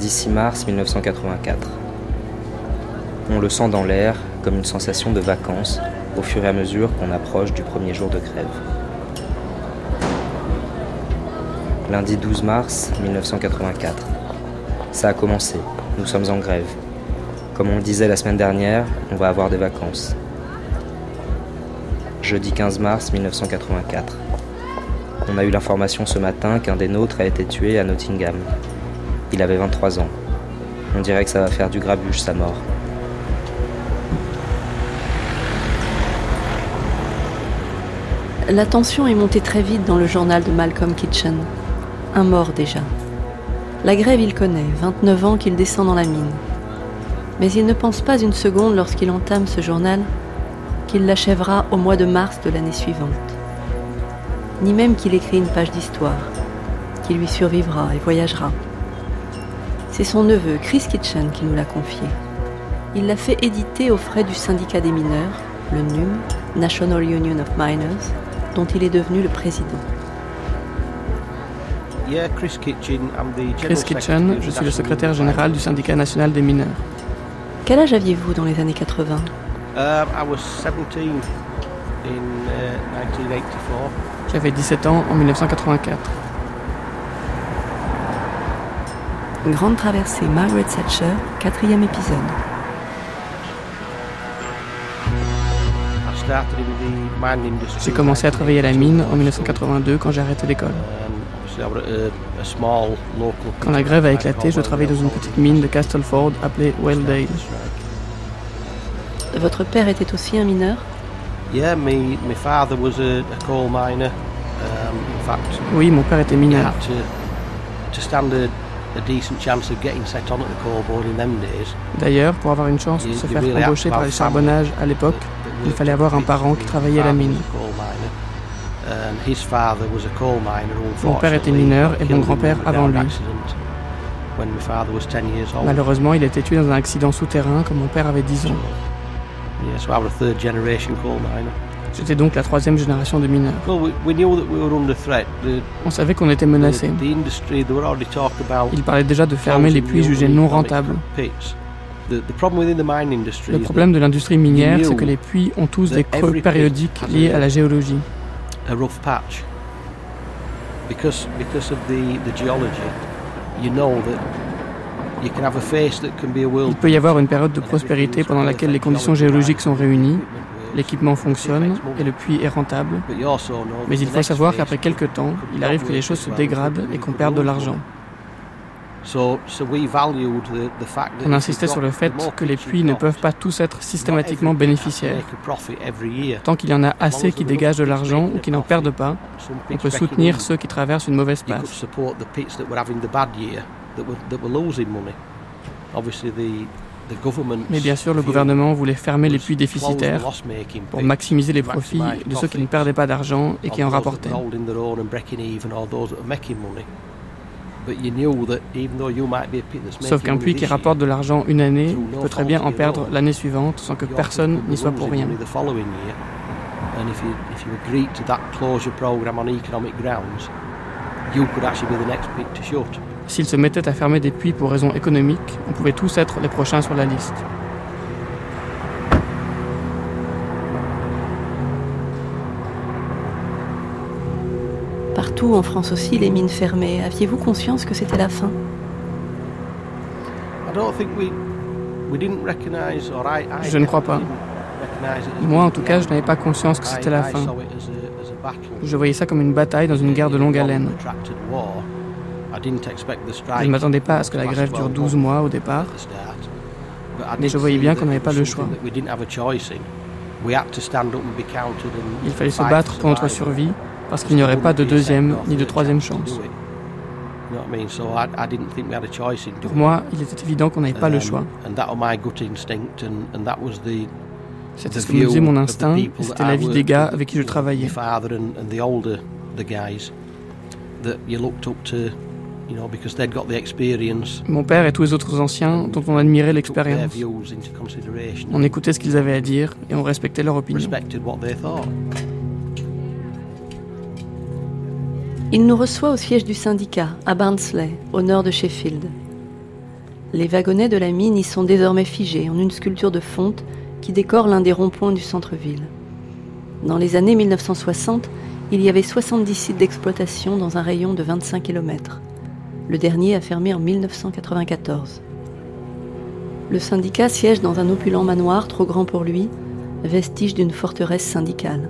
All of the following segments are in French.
mardi 6 mars 1984. On le sent dans l'air comme une sensation de vacances au fur et à mesure qu'on approche du premier jour de grève. Lundi 12 mars 1984. Ça a commencé, nous sommes en grève. Comme on le disait la semaine dernière, on va avoir des vacances. Jeudi 15 mars 1984. On a eu l'information ce matin qu'un des nôtres a été tué à Nottingham, il avait 23 ans. On dirait que ça va faire du grabuge sa mort. La tension est montée très vite dans le journal de Malcolm Kitchen. Un mort déjà. La grève, il connaît, 29 ans qu'il descend dans la mine. Mais il ne pense pas une seconde lorsqu'il entame ce journal qu'il l'achèvera au mois de mars de l'année suivante. Ni même qu'il écrit une page d'histoire, qui lui survivra et voyagera. C'est son neveu Chris Kitchen qui nous l'a confié. Il l'a fait éditer aux frais du syndicat des mineurs, le NUM, National Union of Miners, dont il est devenu le président. Chris Kitchen, je suis le secrétaire général du syndicat national des mineurs. Quel âge aviez-vous dans les années 80 uh, J'avais 17 ans en 1984. Grande traversée Margaret Thatcher, quatrième épisode. J'ai commencé à travailler à la mine en 1982 quand j'ai arrêté l'école. Quand la grève a éclaté, je travaillais dans une petite mine de Castleford appelée Welldale. Votre père était aussi un mineur? Oui, mon père était mineur. D'ailleurs, pour avoir une chance de se faire embaucher par les charbonnages à l'époque, il fallait avoir un parent qui travaillait à la mine. Mon père était mineur et mon grand-père avant lui. Malheureusement, il a été tué dans un accident souterrain quand mon père avait 10 ans. J'étais donc la troisième génération de mineurs. On savait qu'on était menacé. Ils parlaient déjà de fermer les puits jugés non rentables. Le problème de l'industrie minière, c'est que les puits ont tous des creux périodiques liés à la géologie. Il peut y avoir une période de prospérité pendant laquelle les conditions géologiques sont réunies, l'équipement fonctionne et le puits est rentable. Mais il faut savoir qu'après quelques temps, il arrive que les choses se dégradent et qu'on perde de l'argent. On insistait sur le fait que les puits ne peuvent pas tous être systématiquement bénéficiaires. Tant qu'il y en a assez qui dégagent de l'argent ou qui n'en perdent pas, on peut soutenir ceux qui traversent une mauvaise passe. Mais bien sûr, le gouvernement voulait fermer les puits déficitaires pour maximiser les profits de ceux qui ne perdaient pas d'argent et qui en rapportaient. Sauf qu'un puits qui rapporte de l'argent une année peut très bien en perdre l'année suivante sans que personne n'y soit pour rien. S'ils se mettaient à fermer des puits pour raisons économiques, on pouvait tous être les prochains sur la liste. Partout en France aussi, les mines fermées. Aviez-vous conscience que c'était la fin? Je ne crois pas. Moi, en tout cas, je n'avais pas conscience que c'était la fin. Je voyais ça comme une bataille dans une guerre de longue haleine. Je ne m'attendais pas à ce que la grève dure 12 mois au départ, mais je voyais bien qu'on n'avait pas le choix. Il fallait se battre pour notre survie parce qu'il n'y aurait pas de deuxième ni de troisième chance. Pour moi, il était évident qu'on n'avait pas le um, choix. C'était ce que me disait mon instinct, c'était l'avis des gars avec qui je travaillais. Mon père et tous les autres anciens dont on admirait l'expérience. On écoutait ce qu'ils avaient à dire et on respectait leur opinion. Il nous reçoit au siège du syndicat, à Barnsley, au nord de Sheffield. Les wagonnets de la mine y sont désormais figés en une sculpture de fonte qui décore l'un des ronds-points du centre-ville. Dans les années 1960, il y avait 70 sites d'exploitation dans un rayon de 25 km. Le dernier a fermé en 1994. Le syndicat siège dans un opulent manoir trop grand pour lui, vestige d'une forteresse syndicale.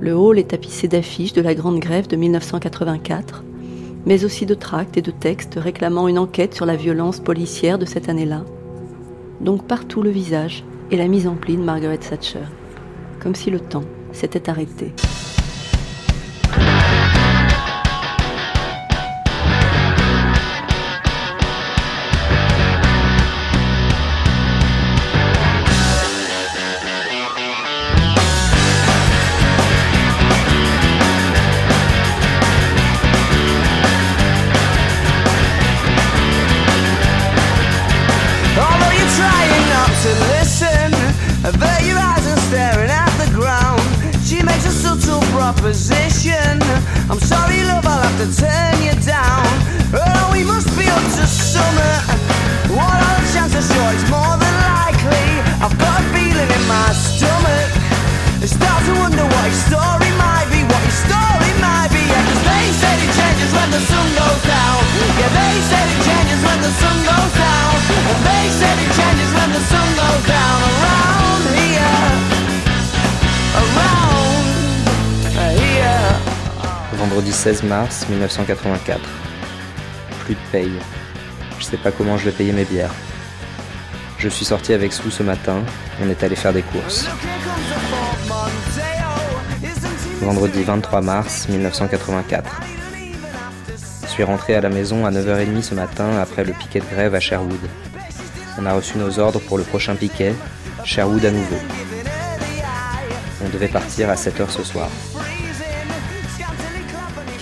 Le hall est tapissé d'affiches de la Grande Grève de 1984, mais aussi de tracts et de textes réclamant une enquête sur la violence policière de cette année-là. Donc partout le visage et la mise en pli de Margaret Thatcher, comme si le temps s'était arrêté. opposition. I'm sorry, love, I'll have to turn you down. Oh, we must be up to summer. What are the chances? Sure, it's more than likely. I've got a feeling in my stomach. I start to wonder what your story might be, what your story might be. Yeah, cause they said it changes when the sun goes down. Yeah, they said it changes when the sun goes down. And they said it changes when the sun goes down. Vendredi 16 mars 1984. Plus de paye. Je sais pas comment je vais payer mes bières. Je suis sorti avec Sue ce matin, on est allé faire des courses. Vendredi 23 mars 1984. Je suis rentré à la maison à 9h30 ce matin après le piquet de grève à Sherwood. On a reçu nos ordres pour le prochain piquet, Sherwood à nouveau. On devait partir à 7h ce soir.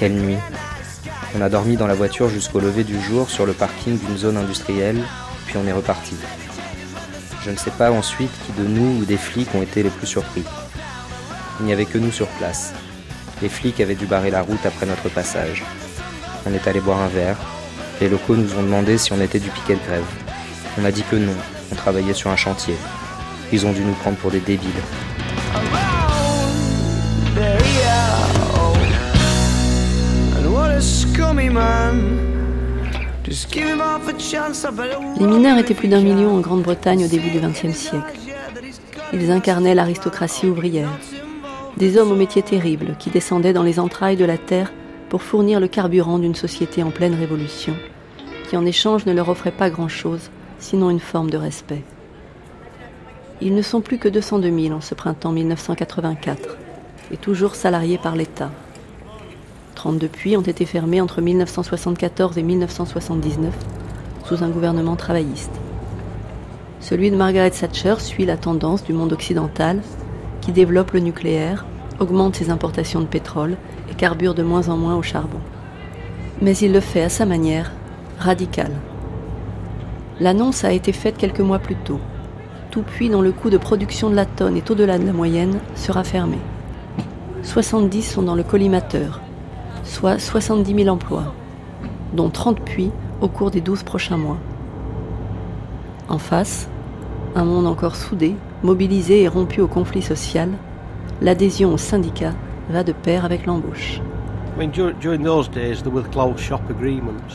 Quelle nuit On a dormi dans la voiture jusqu'au lever du jour sur le parking d'une zone industrielle, puis on est reparti. Je ne sais pas ensuite qui de nous ou des flics ont été les plus surpris. Il n'y avait que nous sur place. Les flics avaient dû barrer la route après notre passage. On est allé boire un verre. Les locaux nous ont demandé si on était du piquet de grève. On a dit que non, on travaillait sur un chantier. Ils ont dû nous prendre pour des débiles. Les mineurs étaient plus d'un million en Grande-Bretagne au début du XXe siècle. Ils incarnaient l'aristocratie ouvrière, des hommes aux métiers terribles qui descendaient dans les entrailles de la terre pour fournir le carburant d'une société en pleine révolution, qui en échange ne leur offrait pas grand-chose, sinon une forme de respect. Ils ne sont plus que 202 000 en ce printemps 1984, et toujours salariés par l'État. 32 puits ont été fermés entre 1974 et 1979 sous un gouvernement travailliste. Celui de Margaret Thatcher suit la tendance du monde occidental qui développe le nucléaire, augmente ses importations de pétrole et carbure de moins en moins au charbon. Mais il le fait à sa manière, radicale. L'annonce a été faite quelques mois plus tôt. Tout puits dont le coût de production de la tonne est au-delà de la moyenne sera fermé. 70 sont dans le collimateur, soit 70 000 emplois, dont 30 puits au cours des 12 prochains mois. En face, un monde encore soudé, mobilisé et rompu au conflit social, l'adhésion au syndicat va de pair avec l'embauche.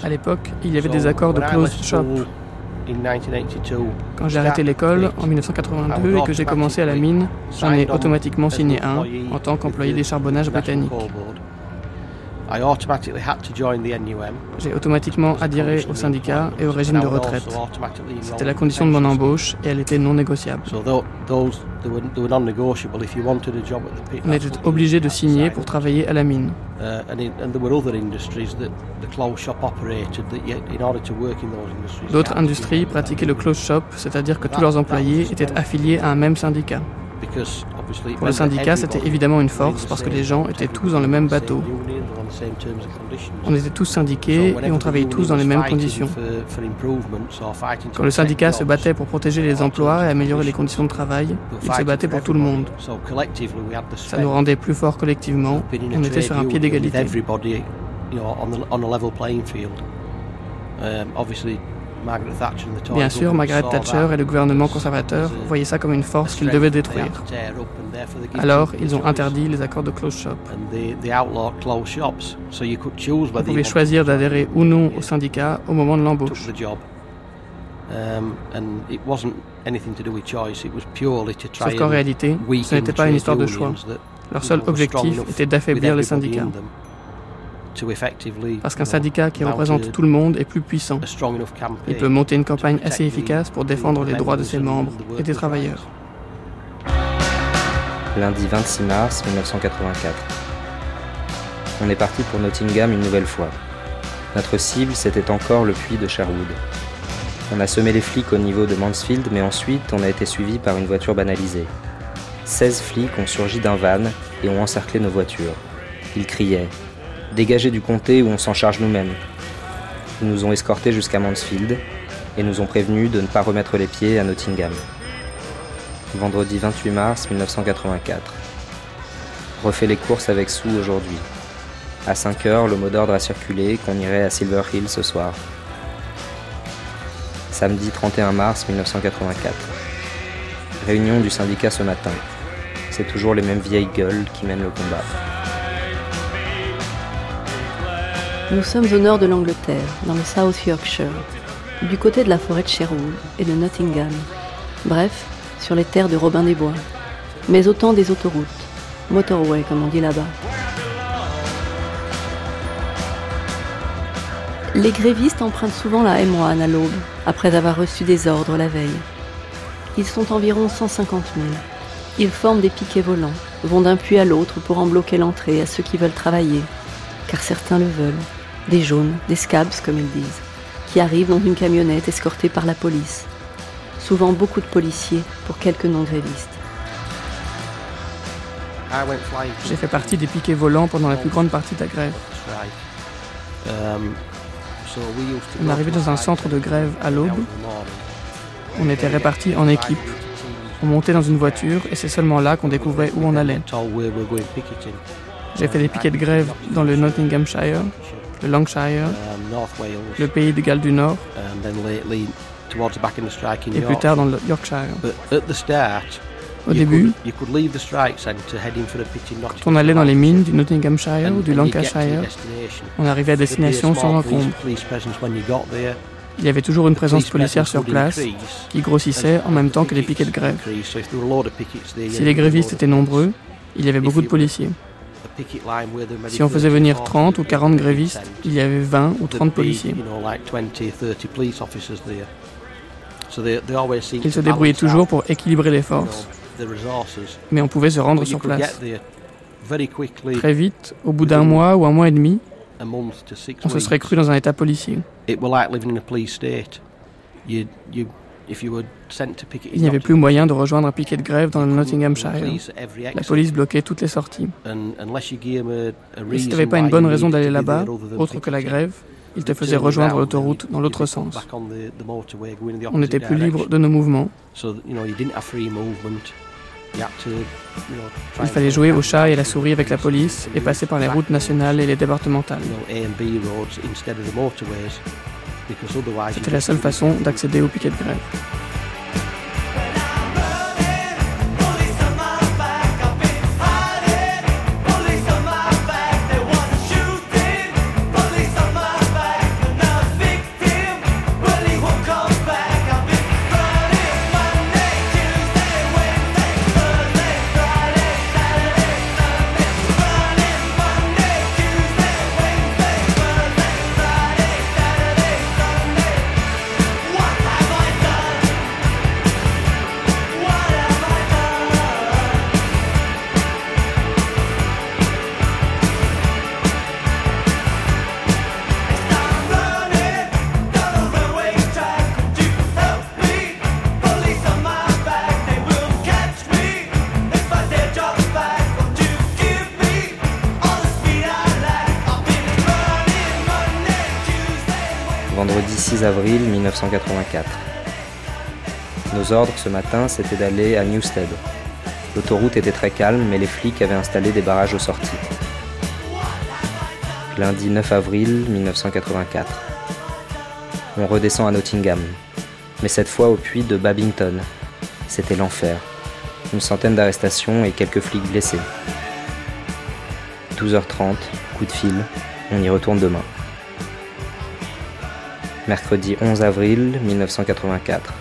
À l'époque, il y avait des accords de closed shop. Quand j'ai arrêté l'école en 1982 et que j'ai commencé à la mine, j'en ai automatiquement signé un en tant qu'employé des charbonnages britanniques. J'ai automatiquement adhéré au syndicat et au régime de retraite. C'était la condition de mon embauche et elle était non négociable. On était obligé de signer pour travailler à la mine. D'autres industries pratiquaient le close shop, c'est-à-dire que tous leurs employés étaient affiliés à un même syndicat. Pour le syndicat, c'était évidemment une force parce que les gens étaient tous dans le même bateau. On était tous syndiqués et on travaillait tous dans les mêmes conditions. Quand le syndicat se battait pour protéger les emplois et améliorer les conditions de travail, il se battait pour tout le monde. Ça nous rendait plus forts collectivement. On était sur un pied d'égalité. Bien sûr, Margaret Thatcher et le gouvernement conservateur voyaient ça comme une force qu'ils devaient détruire. Alors, ils ont interdit les accords de close shop. Vous pouvez choisir d'adhérer ou non au syndicat au moment de l'embauche. Sauf qu'en réalité, ce n'était pas une histoire de choix. Leur seul objectif était d'affaiblir les syndicats. Parce qu'un syndicat qui représente tout le monde est plus puissant. Il peut monter une campagne assez efficace pour défendre les droits de ses membres et des travailleurs. Lundi 26 mars 1984. On est parti pour Nottingham une nouvelle fois. Notre cible, c'était encore le puits de Sherwood. On a semé les flics au niveau de Mansfield, mais ensuite on a été suivi par une voiture banalisée. 16 flics ont surgi d'un van et ont encerclé nos voitures. Ils criaient dégagés du comté où on s'en charge nous-mêmes. Ils nous ont escortés jusqu'à Mansfield et nous ont prévenus de ne pas remettre les pieds à Nottingham. Vendredi 28 mars 1984. Refait les courses avec Sue aujourd'hui. À 5 heures, le mot d'ordre a circulé qu'on irait à Silver Hill ce soir. Samedi 31 mars 1984. Réunion du syndicat ce matin. C'est toujours les mêmes vieilles gueules qui mènent le combat. Nous sommes au nord de l'Angleterre, dans le South Yorkshire, du côté de la forêt de Sherwood et de Nottingham. Bref, sur les terres de Robin des Bois, mais autant des autoroutes, motorway comme on dit là-bas. Les grévistes empruntent souvent la M1 à l'aube, après avoir reçu des ordres la veille. Ils sont environ 150 000. Ils forment des piquets volants, vont d'un puits à l'autre pour en bloquer l'entrée à ceux qui veulent travailler, car certains le veulent, des jaunes, des scabs comme ils disent, qui arrivent dans une camionnette escortée par la police. Souvent beaucoup de policiers pour quelques non-grévistes. J'ai fait partie des piquets volants pendant la plus grande partie de la grève. On arrivait dans un centre de grève à l'aube. On était répartis en équipes. On montait dans une voiture et c'est seulement là qu'on découvrait où on allait. J'ai fait des piquets de grève dans le Nottinghamshire, le Lancashire, le pays de Galles du Nord, et plus tard dans le Yorkshire. Au début, quand on allait dans les mines du Nottinghamshire ou du Lancashire, on arrivait à destination sans encombre. Il y avait toujours une présence policière sur place qui grossissait en même temps que les piquets de grève. Si les grévistes étaient nombreux, il y avait beaucoup de policiers. Si on faisait venir 30 ou 40 grévistes, il y avait 20 ou 30 policiers. Ils se débrouillaient toujours pour équilibrer les forces, mais on pouvait se rendre sur place. Très vite, au bout d'un mois ou un mois et demi, on se serait cru dans un état policier. Il n'y avait plus moyen de rejoindre un piquet de grève dans le Nottinghamshire. La police bloquait toutes les sorties. Et si tu n'avais pas une bonne raison d'aller là-bas, autre que la grève, ils te faisaient rejoindre l'autoroute dans l'autre sens. On n'était plus libre de nos mouvements. Il fallait jouer au chat et à la souris avec la police et passer par les routes nationales et les départementales. C'était la seule façon d'accéder au piquet de grève. Avril 1984. Nos ordres ce matin, c'était d'aller à Newstead. L'autoroute était très calme, mais les flics avaient installé des barrages aux sorties. Lundi 9 avril 1984. On redescend à Nottingham, mais cette fois au puits de Babington. C'était l'enfer. Une centaine d'arrestations et quelques flics blessés. 12h30, coup de fil, on y retourne demain. Mercredi 11 avril 1984.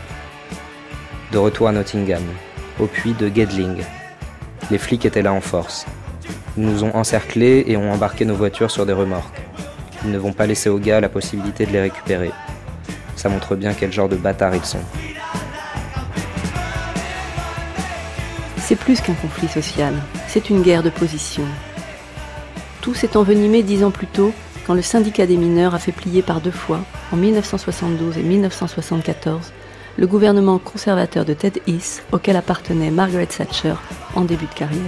De retour à Nottingham, au puits de Gedling. Les flics étaient là en force. Ils nous ont encerclés et ont embarqué nos voitures sur des remorques. Ils ne vont pas laisser aux gars la possibilité de les récupérer. Ça montre bien quel genre de bâtards ils sont. C'est plus qu'un conflit social, c'est une guerre de position. Tout s'est envenimé dix ans plus tôt quand le syndicat des mineurs a fait plier par deux fois, en 1972 et 1974, le gouvernement conservateur de Ted Heath auquel appartenait Margaret Thatcher en début de carrière.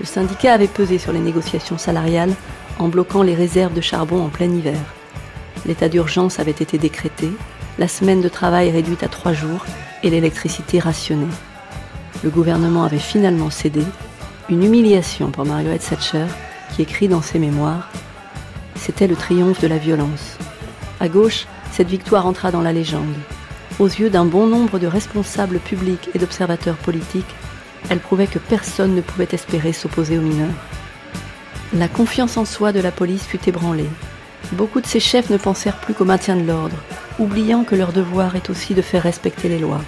Le syndicat avait pesé sur les négociations salariales en bloquant les réserves de charbon en plein hiver. L'état d'urgence avait été décrété, la semaine de travail réduite à trois jours et l'électricité rationnée. Le gouvernement avait finalement cédé, une humiliation pour Margaret Thatcher écrit dans ses mémoires C'était le triomphe de la violence. À gauche, cette victoire entra dans la légende. Aux yeux d'un bon nombre de responsables publics et d'observateurs politiques, elle prouvait que personne ne pouvait espérer s'opposer aux mineurs. La confiance en soi de la police fut ébranlée. Beaucoup de ses chefs ne pensèrent plus qu'au maintien de l'ordre, oubliant que leur devoir est aussi de faire respecter les lois.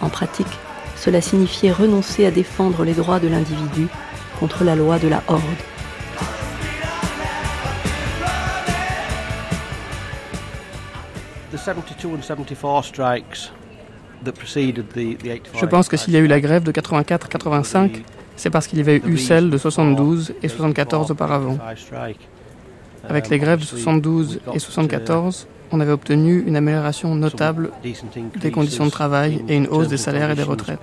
En pratique, cela signifiait renoncer à défendre les droits de l'individu contre la loi de la horde. Je pense que s'il y a eu la grève de 84-85, c'est parce qu'il y avait eu celle de 72 et 74 auparavant. Avec les grèves de 72 et 74, on avait obtenu une amélioration notable des conditions de travail et une hausse des salaires et des retraites.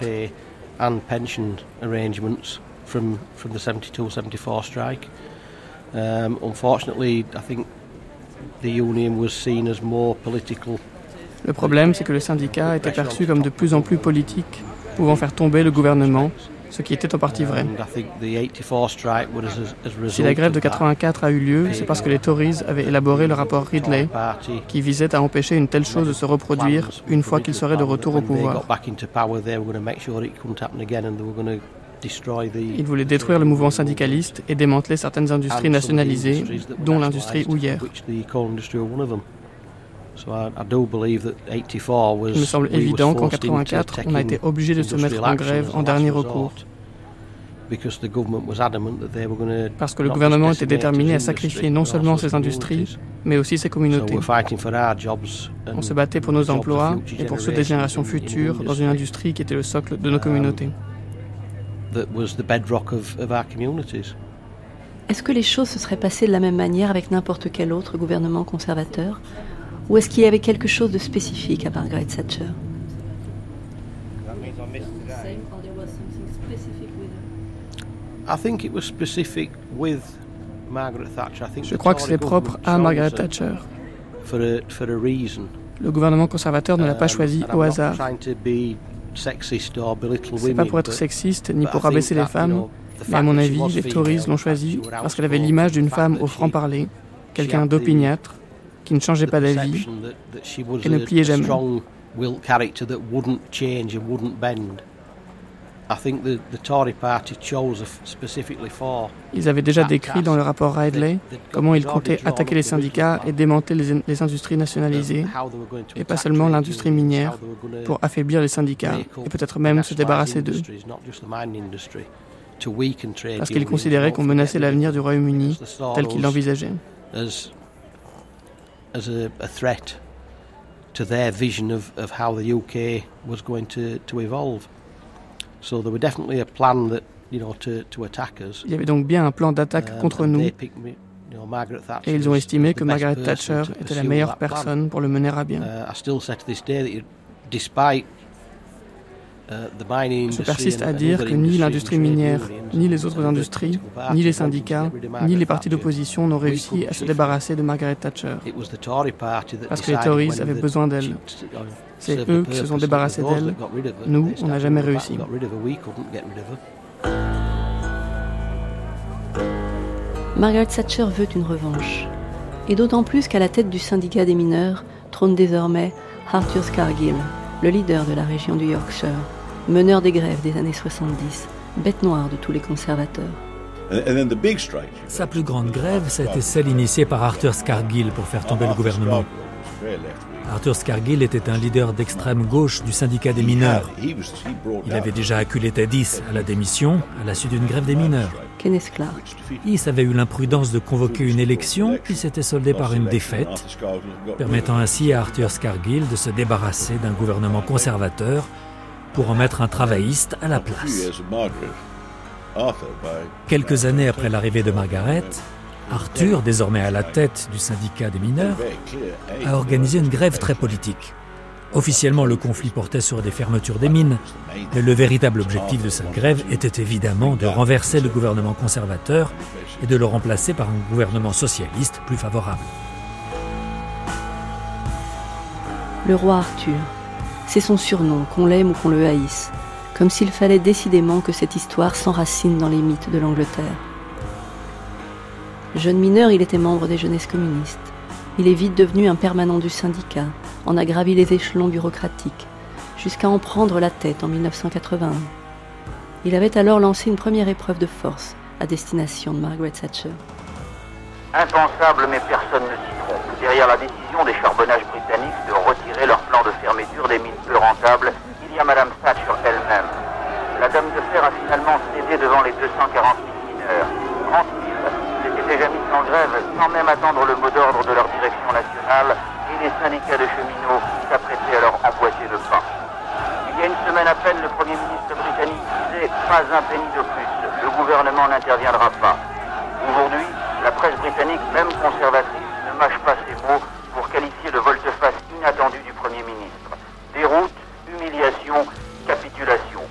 Le problème, c'est que le syndicat était perçu comme de plus en plus politique, pouvant faire tomber le gouvernement, ce qui était en partie vrai. Si la grève de 84 a eu lieu, c'est parce que les Tories avaient élaboré le rapport Ridley, qui visait à empêcher une telle chose de se reproduire une fois qu'ils seraient de retour au pouvoir. Ils voulaient détruire le mouvement syndicaliste et démanteler certaines industries nationalisées, dont l'industrie houillère. Il me semble évident qu'en 1984, on a été obligé de se mettre en grève en dernier recours. Parce que le gouvernement était déterminé à sacrifier non seulement ses industries, mais aussi ses communautés. On se battait pour nos emplois et pour ceux des générations futures dans une industrie qui était le socle de nos Est-ce que les choses se seraient passées de la même manière avec n'importe quel autre gouvernement conservateur? Ou est-ce qu'il y avait quelque chose de spécifique à Margaret Thatcher? Je crois que c'est propre à Margaret Thatcher. Le gouvernement conservateur ne l'a pas um, choisi au hasard. C'est pas pour être sexiste ni pour abaisser les femmes, mais à mon avis, les Tories l'ont choisi parce qu'elle avait l'image d'une femme au franc-parler, quelqu'un d'opiniâtre, qui ne changeait pas d'avis et ne pliait jamais. Ils avaient déjà décrit dans le rapport Ridley comment ils comptaient attaquer les syndicats et démanteler les, industries nationalisées, et pas seulement l'industrie minière, pour affaiblir les syndicats et peut-être même se débarrasser d'eux. Parce qu'ils considéraient qu'on menaçait l'avenir du Royaume-Uni tel qu'ils l'envisageaient. to their vision of, of how the UK was going to, to evolve. Il y avait donc bien un plan d'attaque um, contre nous. Et ils ont estimé que Margaret Thatcher était la meilleure personne pour le mener à bien. Je persiste à dire que ni l'industrie minière, ni les autres industries, ni les syndicats, ni les partis d'opposition n'ont réussi à se débarrasser de Margaret Thatcher. Parce que les Tories avaient besoin d'elle. C'est eux qui se sont débarrassés d'elle. Nous, on n'a jamais réussi. Margaret Thatcher veut une revanche. Et d'autant plus qu'à la tête du syndicat des mineurs trône désormais Arthur Scargill, le leader de la région du Yorkshire, meneur des grèves des années 70, bête noire de tous les conservateurs. Sa plus grande grève, c'était celle initiée par Arthur Scargill pour faire tomber le gouvernement. Arthur Scargill était un leader d'extrême gauche du syndicat des mineurs. Il avait déjà acculé Tedis à la démission à la suite d'une grève des mineurs. Kenneth Clark. Avait eu l'imprudence de convoquer une élection qui s'était soldée par une défaite, permettant ainsi à Arthur Scargill de se débarrasser d'un gouvernement conservateur pour en mettre un travailliste à la place. Quelques années après l'arrivée de Margaret, Arthur, désormais à la tête du syndicat des mineurs, a organisé une grève très politique. Officiellement, le conflit portait sur des fermetures des mines, mais le véritable objectif de cette grève était évidemment de renverser le gouvernement conservateur et de le remplacer par un gouvernement socialiste plus favorable. Le roi Arthur, c'est son surnom, qu'on l'aime ou qu'on le haïsse, comme s'il fallait décidément que cette histoire s'enracine dans les mythes de l'Angleterre. Jeune mineur, il était membre des jeunesses communistes. Il est vite devenu un permanent du syndicat, en a gravi les échelons bureaucratiques, jusqu'à en prendre la tête en 1981. Il avait alors lancé une première épreuve de force à destination de Margaret Thatcher. Impensable, mais personne ne s'y trompe. Derrière la décision des charbonnages britanniques de leur plan de fermeture des mines peu rentables, il y a Madame Thatcher elle-même. La dame de fer a finalement cédé devant les 240 000 mineurs. 30 000 s'étaient déjà mis en grève sans même attendre le mot d'ordre de leur direction nationale et les syndicats de cheminots s'apprêtaient à leur emboîter le pain. Il y a une semaine à peine, le Premier ministre britannique disait pas un penny de plus, le gouvernement n'interviendra pas. Aujourd'hui, la presse britannique, même conservatrice, ne mâche pas ses mots pour qualifier le volte-face inattendu du Premier ministre. Déroute, capitulation.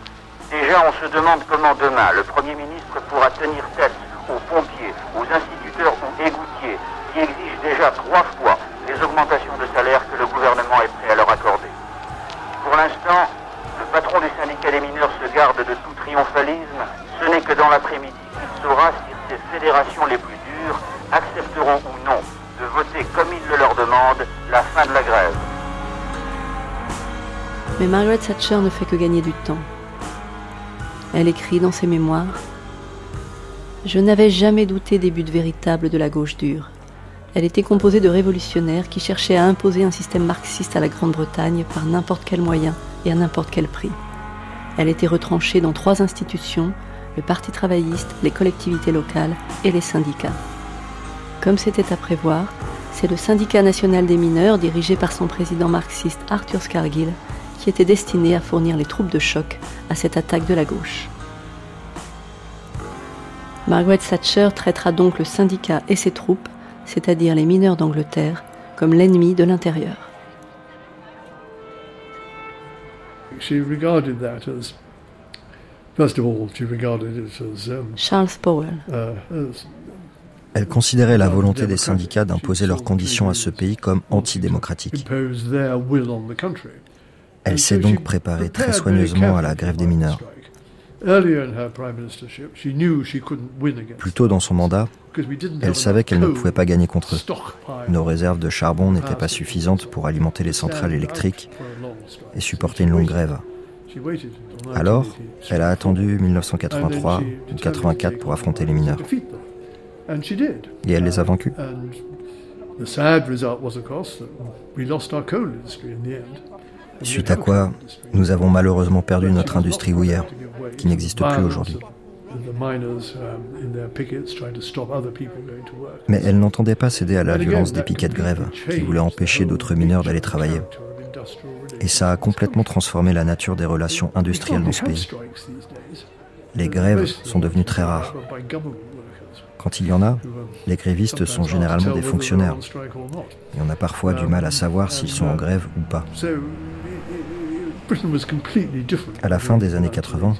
Déjà, on se demande comment demain le Premier ministre pourra tenir tête aux pompiers, aux instituteurs ou égoutiers qui exigent déjà trois fois les augmentations de salaire que le gouvernement est prêt à leur accorder. Pour l'instant, le patron du syndicat des mineurs se garde de tout triomphalisme. Ce n'est que dans l'après-midi qu'il saura si ces fédérations les plus accepteront ou non de voter comme il le leur demande la fin de la grève. Mais Margaret Thatcher ne fait que gagner du temps. Elle écrit dans ses mémoires Je n'avais jamais douté des buts véritables de la gauche dure. Elle était composée de révolutionnaires qui cherchaient à imposer un système marxiste à la Grande-Bretagne par n'importe quel moyen et à n'importe quel prix. Elle était retranchée dans trois institutions, le Parti travailliste, les collectivités locales et les syndicats. Comme c'était à prévoir, c'est le syndicat national des mineurs, dirigé par son président marxiste Arthur Scargill, qui était destiné à fournir les troupes de choc à cette attaque de la gauche. Margaret Thatcher traitera donc le syndicat et ses troupes, c'est-à-dire les mineurs d'Angleterre, comme l'ennemi de l'intérieur. Charles Powell. Uh, elle considérait la volonté des syndicats d'imposer leurs conditions à ce pays comme antidémocratique. Elle s'est donc préparée très soigneusement à la grève des mineurs. Plus tôt dans son mandat, elle savait qu'elle ne pouvait pas gagner contre eux. Nos réserves de charbon n'étaient pas suffisantes pour alimenter les centrales électriques et supporter une longue grève. Alors, elle a attendu 1983 ou 1984 pour affronter les mineurs. Et elle les a vaincus. Suite à quoi, nous avons malheureusement perdu notre industrie houillère, qui n'existe plus aujourd'hui. Mais elle n'entendait pas céder à la violence des piquets de grève qui voulaient empêcher d'autres mineurs d'aller travailler. Et ça a complètement transformé la nature des relations industrielles dans ce pays. Les grèves sont devenues très rares. Quand il y en a, les grévistes sont généralement des fonctionnaires. Et on a parfois du mal à savoir s'ils sont en grève ou pas. À la fin des années 80,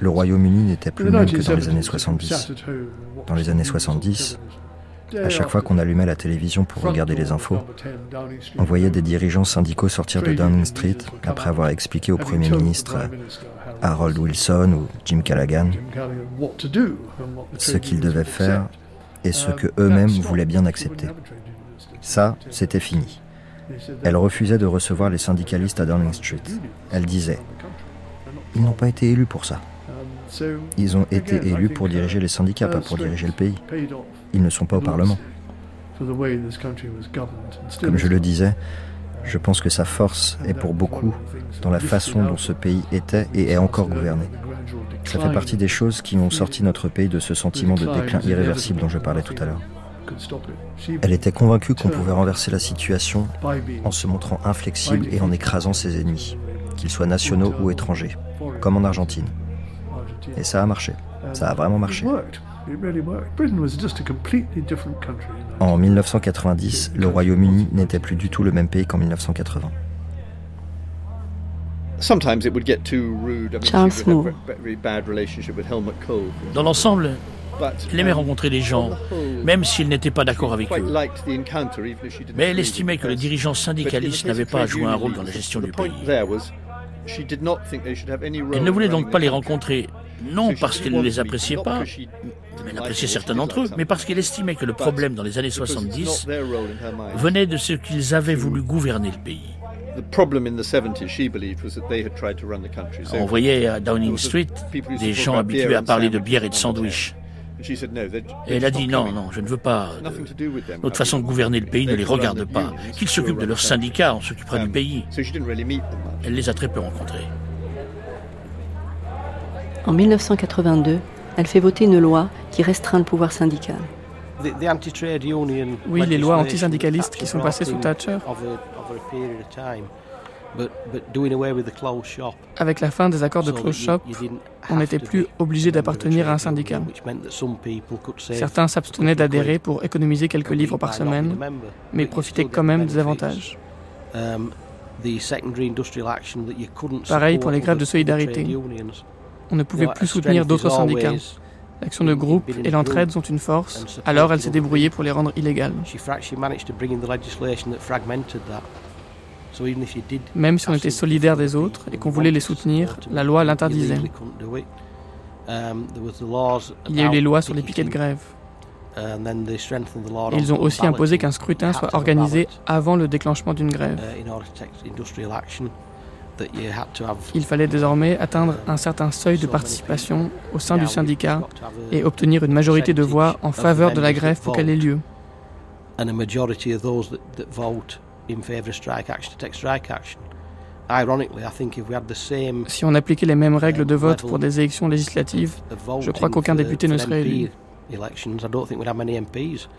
le Royaume-Uni n'était plus le même que dans les années 70. Dans les années 70, à chaque fois qu'on allumait la télévision pour regarder les infos, on voyait des dirigeants syndicaux sortir de Downing Street après avoir expliqué au Premier ministre Harold Wilson ou Jim Callaghan ce qu'ils devaient faire et ce que eux-mêmes voulaient bien accepter. Ça, c'était fini. Elle refusait de recevoir les syndicalistes à Downing Street. Elle disait Ils n'ont pas été élus pour ça. Ils ont été élus pour diriger les syndicats, pas pour diriger le pays. Ils ne sont pas au Parlement. Comme je le disais, je pense que sa force est pour beaucoup dans la façon dont ce pays était et est encore gouverné. Ça fait partie des choses qui ont sorti notre pays de ce sentiment de déclin irréversible dont je parlais tout à l'heure. Elle était convaincue qu'on pouvait renverser la situation en se montrant inflexible et en écrasant ses ennemis, qu'ils soient nationaux ou étrangers, comme en Argentine. Et ça a marché. Ça a vraiment marché. En 1990, le Royaume-Uni n'était plus du tout le même pays qu'en 1980. Charles Moore. Dans l'ensemble, il aimait rencontrer des gens, même s'il n'était pas d'accord avec eux. Mais elle estimait que les dirigeants syndicalistes n'avaient pas à jouer un rôle dans la gestion du pays. Elle ne voulait donc pas les rencontrer, non parce qu'elle ne les appréciait pas, elle appréciait certains d'entre eux, mais parce qu'elle estimait que le problème dans les années 70 venait de ce qu'ils avaient voulu gouverner le pays. On voyait à Downing Street des gens habitués à parler de bière et de sandwich. Et elle a dit non, non, je ne veux pas. Notre façon de gouverner le pays ne les regarde pas. Qu'ils s'occupent de leurs syndicats, on s'occupera du pays. Elle les a très peu rencontrés. En 1982, elle fait voter une loi qui restreint le pouvoir syndical. Oui, les lois antisyndicalistes qui sont passées sous Thatcher. Avec la fin des accords de close shop, on n'était plus obligé d'appartenir à un syndicat. Certains s'abstenaient d'adhérer pour économiser quelques livres par semaine, mais profitaient quand même des avantages. Um, Pareil pour les grèves de solidarité. On ne pouvait plus soutenir d'autres syndicats. L'action de groupe et l'entraide sont une force, alors elle s'est débrouillée pour les rendre illégales. Même si on était solidaire des autres et qu'on voulait les soutenir, la loi l'interdisait. Um, Il y a eu les lois sur les piquets de grève. Et ils ont aussi imposé qu'un scrutin soit organisé avant le déclenchement d'une grève. Uh, Il fallait désormais atteindre un certain seuil de participation au sein du syndicat et obtenir une majorité de voix en faveur de la grève pour qu'elle ait lieu. Si on appliquait les mêmes règles de vote pour des élections législatives, je crois qu'aucun député ne serait élu.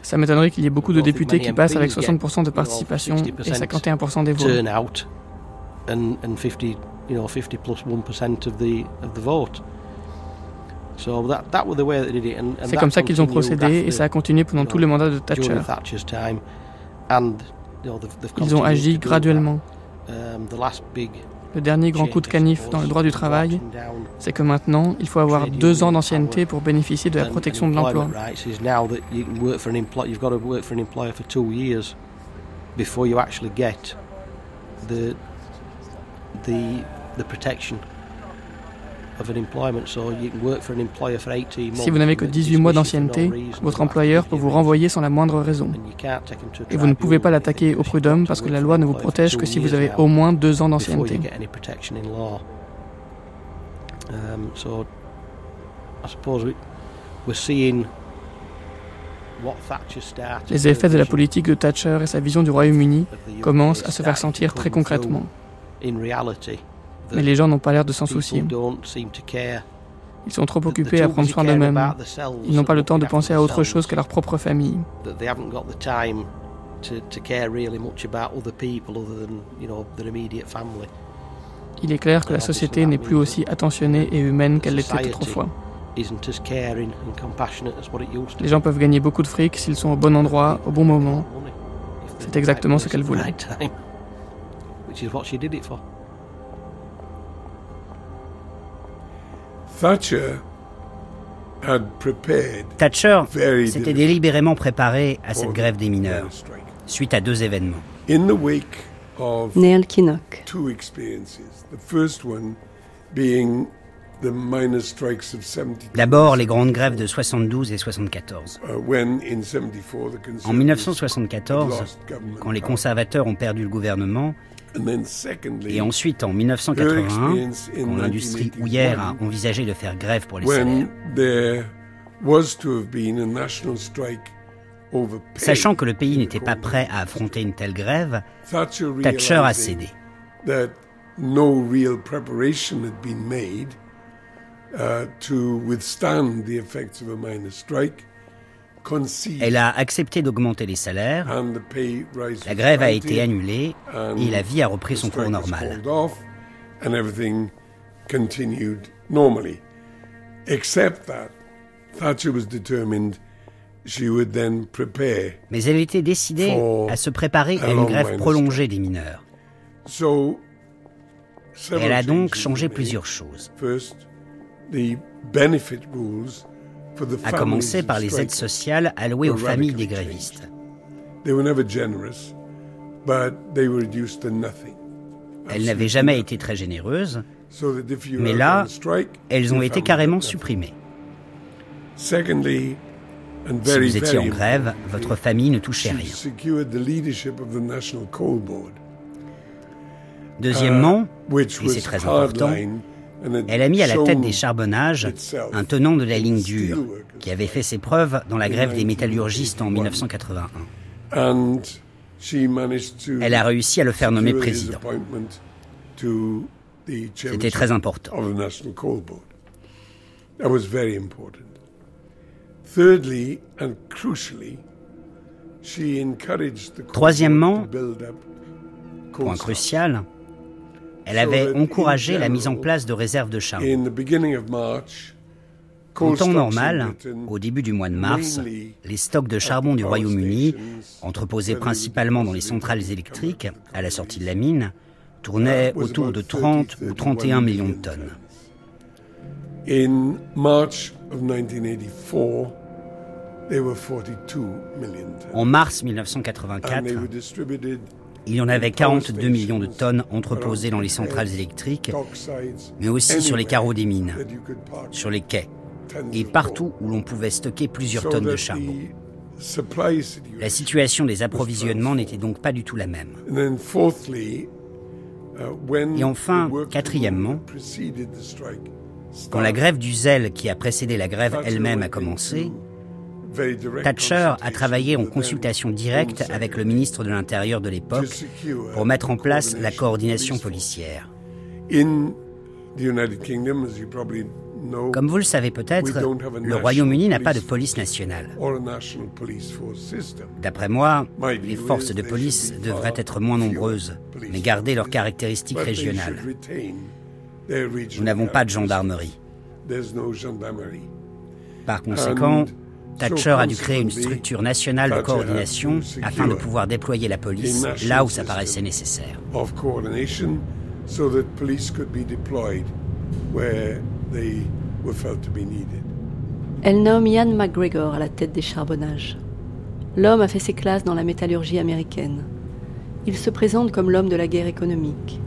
Ça m'étonnerait qu'il y ait beaucoup de députés qui passent avec 60% de participation et 51% des votes. C'est comme ça qu'ils ont procédé et ça a continué pendant tout le mandat de Thatcher. Ils ont agi graduellement. Um, le dernier grand coup de canif dans le droit du travail, c'est que maintenant, il faut avoir deux ans d'ancienneté pour bénéficier de la protection de l'emploi. Si vous n'avez que 18 mois d'ancienneté, votre employeur peut vous renvoyer sans la moindre raison. Et vous ne pouvez pas l'attaquer au prud'homme parce que la loi ne vous protège que si vous avez au moins deux ans d'ancienneté. Les effets de la politique de Thatcher et sa vision du Royaume-Uni commencent à se faire sentir très concrètement. Mais les gens n'ont pas l'air de s'en soucier. Ils sont trop occupés à prendre soin d'eux-mêmes. Ils n'ont pas le temps de penser à autre chose qu'à leur propre famille. Il est clair que la société n'est plus aussi attentionnée et humaine qu'elle l'était autrefois. Les gens peuvent gagner beaucoup de fric s'ils sont au bon endroit, au bon moment. C'est exactement ce qu'elle voulait. Thatcher s'était délibérément préparé à cette grève des mineurs, suite à deux événements. Neil Kinnock. D'abord, les grandes grèves de 72 et 74. Uh, en 1974, quand les conservateurs ont perdu le gouvernement, et ensuite en 1981, quand l'industrie houillère a envisagé de faire grève pour les salaires. Sachant que le pays n'était pas prêt à affronter une telle grève, Thatcher a cédé. Elle a accepté d'augmenter les salaires, la grève a été annulée et la vie a repris son cours normal. Mais elle était décidée à se préparer à une grève prolongée des mineurs. Elle a donc changé plusieurs choses à commencer par les aides sociales allouées aux familles des grévistes. Elles n'avaient jamais été très généreuses, mais là, elles ont été carrément supprimées. Si vous étiez en grève, votre famille ne touchait rien. Deuxièmement, et c'est très important, elle a mis à la tête des charbonnages un tenant de la ligne dure qui avait fait ses preuves dans la grève des métallurgistes en 1981. Elle a réussi à le faire nommer président. C'était très important. Troisièmement, point crucial, elle avait encouragé la mise en place de réserves de charbon. En temps normal, au début du mois de mars, les stocks de charbon du Royaume-Uni, entreposés principalement dans les centrales électriques à la sortie de la mine, tournaient autour de 30 ou 31 millions de tonnes. En mars 1984, il y en avait 42 millions de tonnes entreposées dans les centrales électriques, mais aussi sur les carreaux des mines, sur les quais et partout où l'on pouvait stocker plusieurs tonnes de charbon. La situation des approvisionnements n'était donc pas du tout la même. Et enfin, quatrièmement, quand la grève du zèle qui a précédé la grève elle-même a commencé, Thatcher a travaillé en consultation directe avec le ministre de l'Intérieur de l'époque pour mettre en place la coordination policière. Comme vous le savez peut-être, le Royaume-Uni n'a pas de police nationale. D'après moi, les forces de police devraient être moins nombreuses, mais garder leurs caractéristiques régionales. Nous n'avons pas de gendarmerie. Par conséquent, Thatcher a dû créer une structure nationale de coordination afin de pouvoir déployer la police là où ça paraissait nécessaire. Elle nomme Ian McGregor à la tête des charbonnages. L'homme a fait ses classes dans la métallurgie américaine. Il se présente comme l'homme de la guerre économique.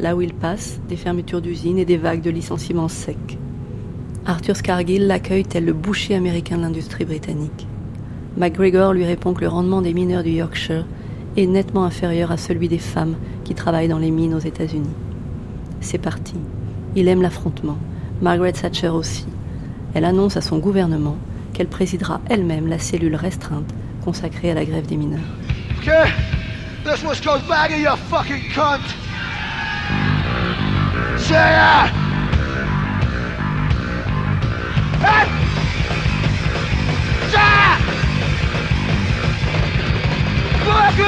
Là où il passe, des fermetures d'usines et des vagues de licenciements secs. Arthur Scargill l'accueille tel le boucher américain de l'industrie britannique. McGregor lui répond que le rendement des mineurs du Yorkshire est nettement inférieur à celui des femmes qui travaillent dans les mines aux États-Unis. C'est parti. Il aime l'affrontement. Margaret Thatcher aussi. Elle annonce à son gouvernement qu'elle présidera elle-même la cellule restreinte consacrée à la grève des mineurs.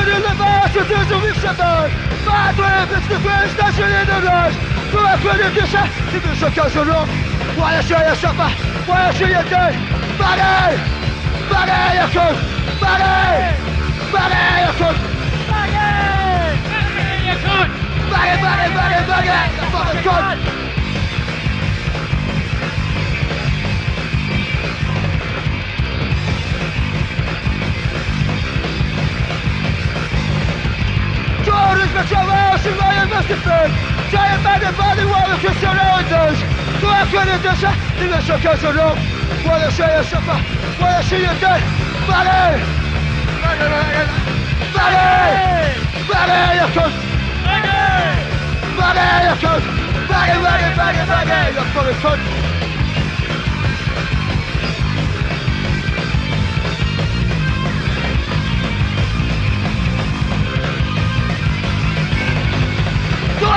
Połakany lewacy, ty żółwi szatan! Padły, występujesz na Orders wyciągają się moje wysypy Przejebane wody łowią się ściągającąc Kłapionie dysza, tyle szoka żoną Kładę się je szopa, kładę się je ten Baler! Baler! Baler jakąś! Baler jakąś! Baler, baler, baler, baler, baler, jak powiem chodź!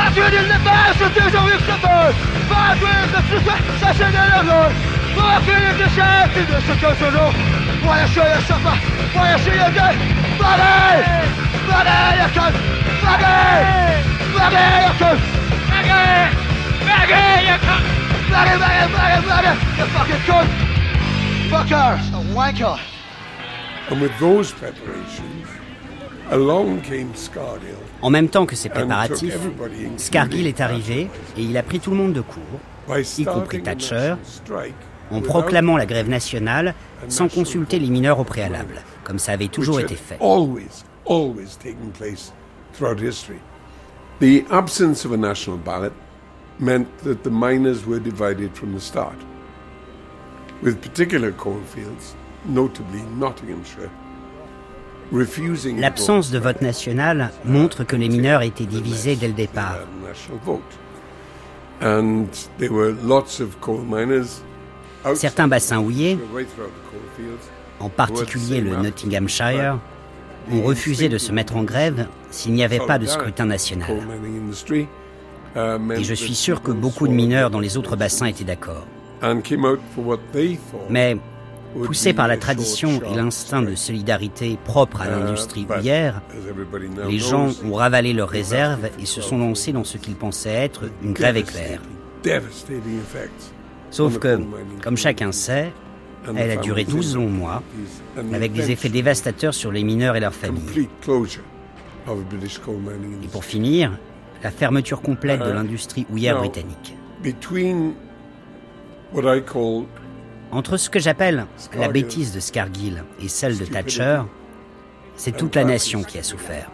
Five minutes the best decision we've suffered. Five minutes the succession in England. Five minutes the shape in the succession. Why I show you suffer? Why I show you dead? Bloody! Bloody, you cunt! Bloody! Bloody, you you you fucking cunt! Fuckers, a oh wanker! And with those preparations, En même temps que ces préparatifs, Scargill est arrivé et il a pris tout le monde de court, y compris Thatcher, en proclamant la grève nationale sans consulter les mineurs au préalable, comme ça avait toujours été fait. The absence of a national ballot meant that the miners were divided from the start, with particular coalfields, notably Nottinghamshire, L'absence de vote national montre que les mineurs étaient divisés dès le départ. Certains bassins houillés, en particulier le Nottinghamshire, ont refusé de se mettre en grève s'il n'y avait pas de scrutin national. Et je suis sûr que beaucoup de mineurs dans les autres bassins étaient d'accord. Mais Poussés par la tradition et l'instinct de solidarité propre à l'industrie houillère, les gens ont ravalé leurs réserves et se sont lancés dans ce qu'ils pensaient être une grève éclair. Sauf que, comme chacun sait, elle a duré 12 longs mois, avec des effets dévastateurs sur les mineurs et leurs familles. Et pour finir, la fermeture complète de l'industrie houillère britannique. Entre ce que j'appelle la bêtise de Scargill et celle de Thatcher, c'est toute la nation qui a souffert.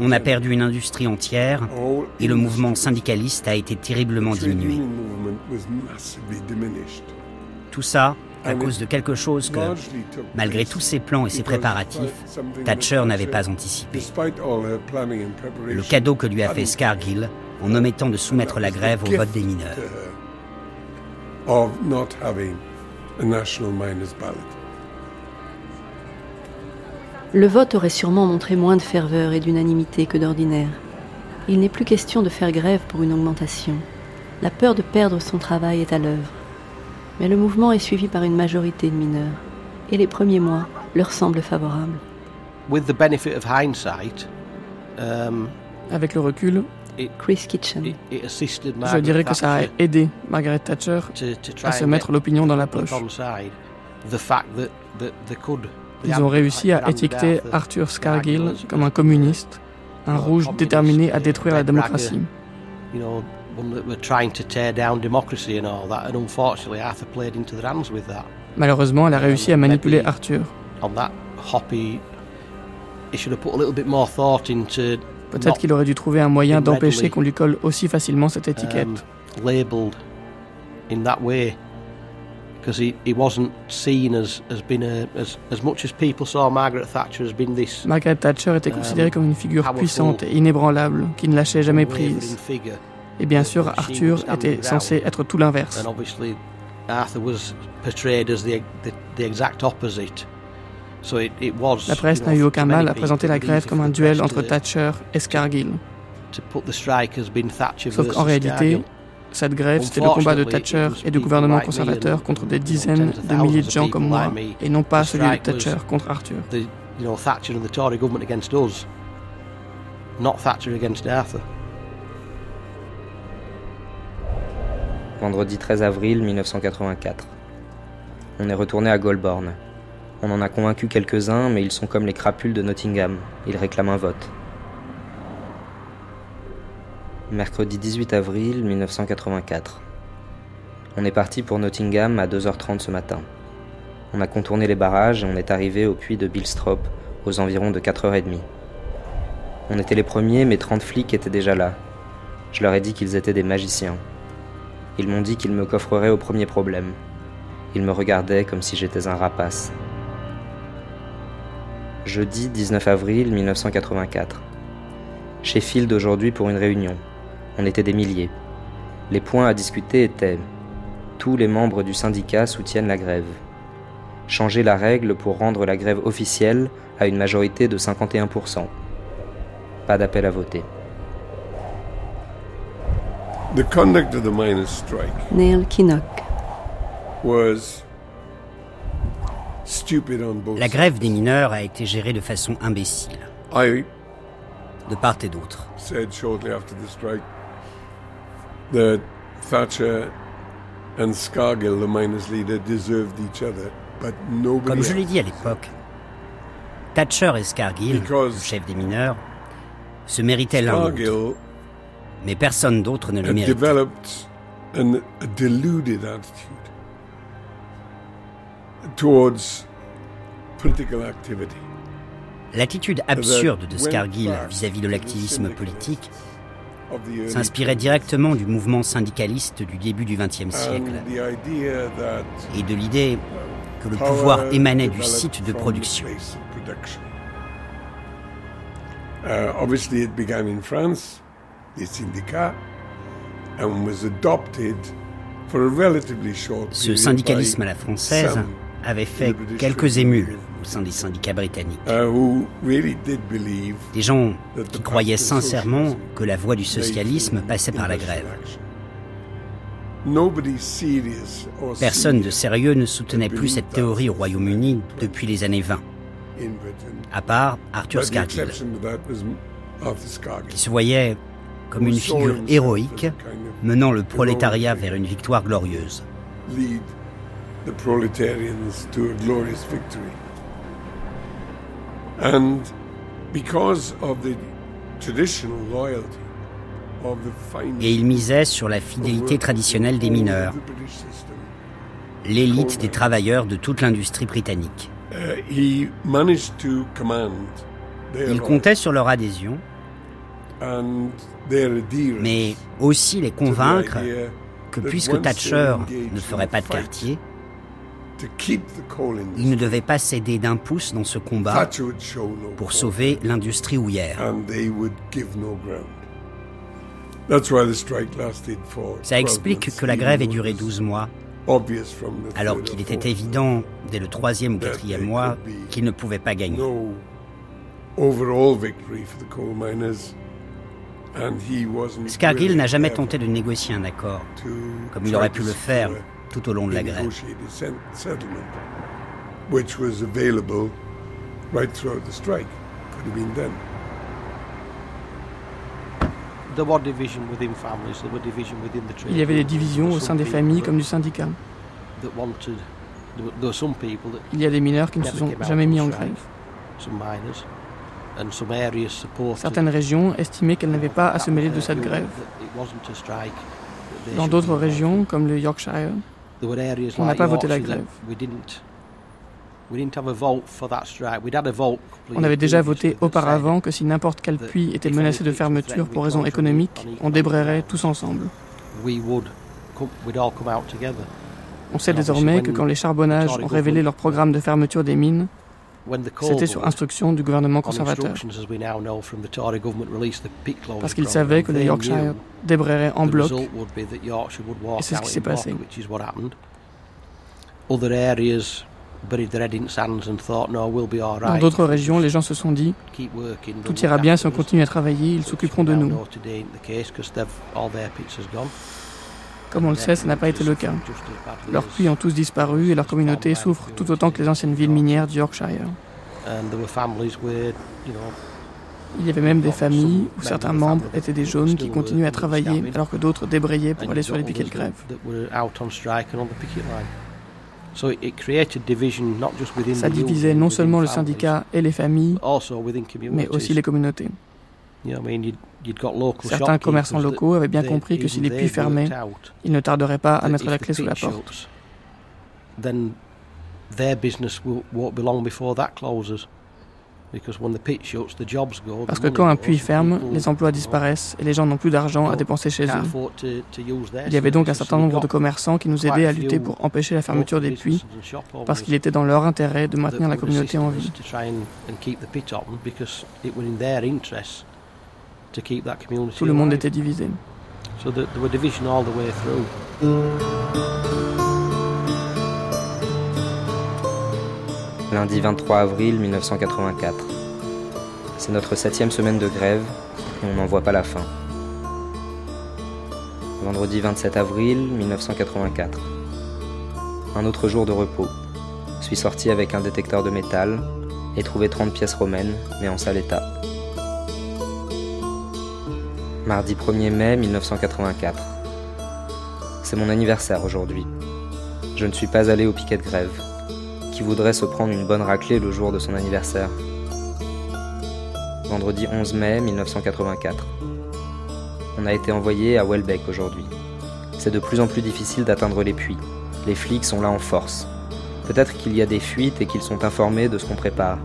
On a perdu une industrie entière et le mouvement syndicaliste a été terriblement diminué. Tout ça à cause de quelque chose que, malgré tous ses plans et ses préparatifs, Thatcher n'avait pas anticipé. Le cadeau que lui a fait Scargill en omettant de soumettre la grève au vote des mineurs. Le vote aurait sûrement montré moins de ferveur et d'unanimité que d'ordinaire. Il n'est plus question de faire grève pour une augmentation. La peur de perdre son travail est à l'œuvre. Mais le mouvement est suivi par une majorité de mineurs, et les premiers mois leur semblent favorables. Um, Avec le recul, Chris Kitchen. Je dirais que ça a aidé Margaret Thatcher à se mettre l'opinion dans la poche. Ils ont réussi à étiqueter Arthur Scargill comme un communiste, un rouge déterminé à détruire la démocratie. Malheureusement, elle a réussi à manipuler Arthur. Peut-être qu'il aurait dû trouver un moyen d'empêcher qu'on lui colle aussi facilement cette étiquette. Margaret Thatcher était considérée comme une figure puissante et inébranlable qui ne lâchait jamais prise. Et bien sûr, Arthur était censé être tout l'inverse. La presse n'a eu aucun mal à présenter la grève comme un duel entre Thatcher et Scargill. Sauf qu'en réalité, cette grève, c'était le combat de Thatcher et du gouvernement conservateur contre des dizaines de milliers de gens comme moi, et non pas celui de Thatcher contre Arthur. Vendredi 13 avril 1984. On est retourné à Goulburn. On en a convaincu quelques-uns, mais ils sont comme les crapules de Nottingham. Ils réclament un vote. Mercredi 18 avril 1984. On est parti pour Nottingham à 2h30 ce matin. On a contourné les barrages et on est arrivé au puits de Billstrop aux environs de 4h30. On était les premiers, mais 30 flics étaient déjà là. Je leur ai dit qu'ils étaient des magiciens. Ils m'ont dit qu'ils me coffreraient au premier problème. Ils me regardaient comme si j'étais un rapace. Jeudi 19 avril 1984. Sheffield aujourd'hui pour une réunion. On était des milliers. Les points à discuter étaient tous les membres du syndicat soutiennent la grève. Changer la règle pour rendre la grève officielle à une majorité de 51%. Pas d'appel à voter. The conduct of the miners' strike Neil Kinnock. was La grève des mineurs a été gérée de façon imbécile, I de part et d'autre. said shortly after the strike that Thatcher and Scargill, the miners' leader, deserved each other, but nobody Comme je l'ai dit à l'époque, Thatcher et Scargill, le chef des mineurs, se méritaient l'un l'autre, mais personne d'autre ne le méritait. Towards political activity. L'attitude absurde de Scargill vis-à-vis de l'activisme politique s'inspirait directement du mouvement syndicaliste du début du XXe siècle et de l'idée que le pouvoir émanait du site de production. place of production. Obviously, it began in France, the syndicat, and was adopted for a relatively short Ce syndicalisme à la française avait fait quelques émules au sein des syndicats britanniques. uh, Des gens qui croyaient sincèrement que la voie du socialisme passait par la grève. Personne de sérieux ne soutenait plus cette théorie au Royaume-Uni depuis les années 20, in Britain, à part Arthur Scargill. qui se voyait comme une figure héroïque menant le prolétariat vers une victoire glorieuse. The proletarians to a glorious victory. And because of the traditional loyalty of the finest Et il misait sur la fidélité traditionnelle des mineurs, l'élite des travailleurs de toute l'industrie britannique. uh, he managed to command their Il comptait sur leur adhésion, and their adherence mais aussi les convaincre que puisque Thatcher ne ferait pas de quartier, il ne devait pas céder d'un pouce dans ce combat pour sauver l'industrie houillère. Ça 12 explique que la grève ait duré it was 12 mois, alors qu'il était évident dès le troisième ou quatrième mois qu'il ne pouvait pas gagner. Scargill n'a jamais tenté de négocier un accord, comme il aurait pu le faire tout au long de la grève. negotiated sen- settlement, which was available right throughout the strike. Could have been done. Il y avait des divisions au sein des familles comme du syndicat. Il y a des mineurs qui ne se sont jamais mis en grève. Certaines régions estimaient qu'elles n'avaient pas à se mêler de cette grève. Dans d'autres régions, comme le Yorkshire, on n'a pas voté la grève. On avait déjà voté auparavant que si n'importe quel puits était menacé de fermeture pour raisons économiques, on débrayerait tous ensemble. On sait désormais que quand les charbonnages ont révélé leur programme de fermeture des mines, c'était sur instruction du gouvernement conservateur. Parce qu'ils savaient que le Yorkshire débrayerait en bloc, et c'est ce qui s'est passé. Dans d'autres régions, les gens se sont dit Tout ira bien si on continue à travailler, ils s'occuperont de nous. Comme on le sait, ça n'a pas été le cas. Leurs puits ont tous disparu et leur communauté souffre tout autant que les anciennes villes minières du Yorkshire. Il y avait même des familles où certains membres étaient des jaunes qui continuaient à travailler alors que d'autres débrayaient pour aller sur les piquets de grève. Ça divisait non seulement le syndicat et les familles, mais aussi les communautés. Certains commerçants locaux avaient bien compris que si les puits fermaient, ils ne tarderaient pas à mettre la clé sous la porte. Parce que quand un puits ferme, les emplois disparaissent et les gens n'ont plus d'argent à dépenser chez eux. Il y avait donc un certain nombre de commerçants qui nous aidaient à lutter pour empêcher la fermeture des puits, parce qu'il était dans leur intérêt de maintenir la communauté en vie. Tout le monde était divisé. Lundi 23 avril 1984. C'est notre septième semaine de grève et on n'en voit pas la fin. Vendredi 27 avril 1984. Un autre jour de repos. Je suis sorti avec un détecteur de métal et trouvé 30 pièces romaines, mais en sale état. Mardi 1er mai 1984. C'est mon anniversaire aujourd'hui. Je ne suis pas allé au piquet de grève qui voudrait se prendre une bonne raclée le jour de son anniversaire. Vendredi 11 mai 1984. On a été envoyé à Welbeck aujourd'hui. C'est de plus en plus difficile d'atteindre les puits. Les flics sont là en force. Peut-être qu'il y a des fuites et qu'ils sont informés de ce qu'on prépare.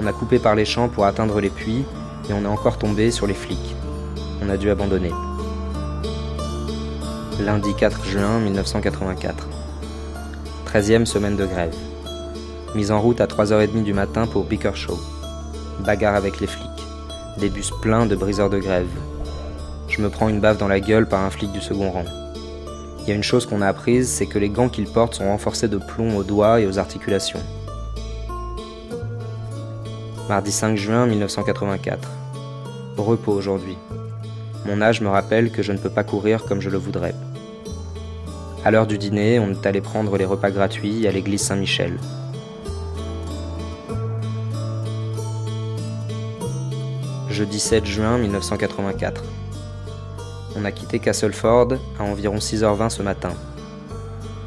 On a coupé par les champs pour atteindre les puits et on est encore tombé sur les flics. On a dû abandonner. Lundi 4 juin 1984. 13e semaine de grève. Mise en route à 3h30 du matin pour Show. Bagarre avec les flics. Des bus pleins de briseurs de grève. Je me prends une baffe dans la gueule par un flic du second rang. Il y a une chose qu'on a apprise, c'est que les gants qu'ils portent sont renforcés de plomb aux doigts et aux articulations. Mardi 5 juin 1984. Repos aujourd'hui. Mon âge me rappelle que je ne peux pas courir comme je le voudrais. À l'heure du dîner, on est allé prendre les repas gratuits à l'église Saint-Michel. Jeudi 7 juin 1984. On a quitté Castleford à environ 6h20 ce matin.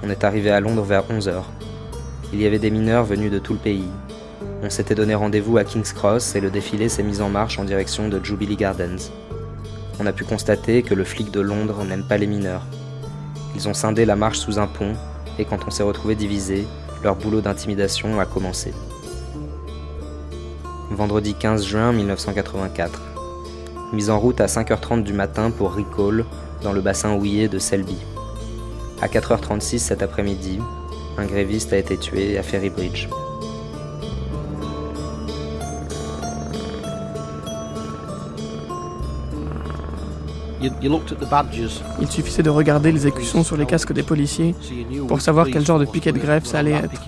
On est arrivé à Londres vers 11h. Il y avait des mineurs venus de tout le pays. On s'était donné rendez-vous à King's Cross et le défilé s'est mis en marche en direction de Jubilee Gardens. On a pu constater que le flic de Londres n'aime pas les mineurs. Ils ont scindé la marche sous un pont, et quand on s'est retrouvé divisé, leur boulot d'intimidation a commencé. Vendredi 15 juin 1984. Mise en route à 5h30 du matin pour Recall, dans le bassin houillé de Selby. À 4h36 cet après-midi, un gréviste a été tué à Ferrybridge. Il suffisait de regarder les écussons sur les casques des policiers pour savoir quel genre de piquet de grève ça allait être.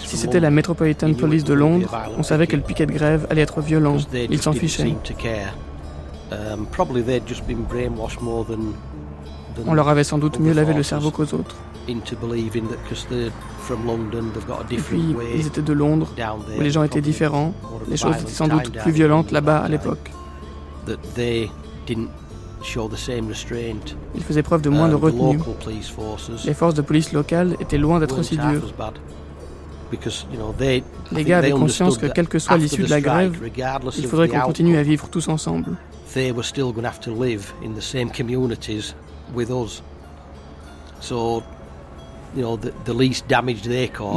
Si c'était la Metropolitan Police de Londres, on savait que le piquet de grève allait être violent. Ils s'en fichaient. Um, on leur avait sans doute mieux lavé le cerveau qu'aux autres. Et puis, ils étaient de Londres, où les gens étaient différents. Les choses étaient sans doute plus violentes là-bas à l'époque. Ils faisaient preuve de moins de retenue. Les forces de police locales étaient loin d'être aussi dures. Les gars avaient conscience que quelle que soit l'issue de la grève, il faudrait qu'on continue à vivre tous ensemble.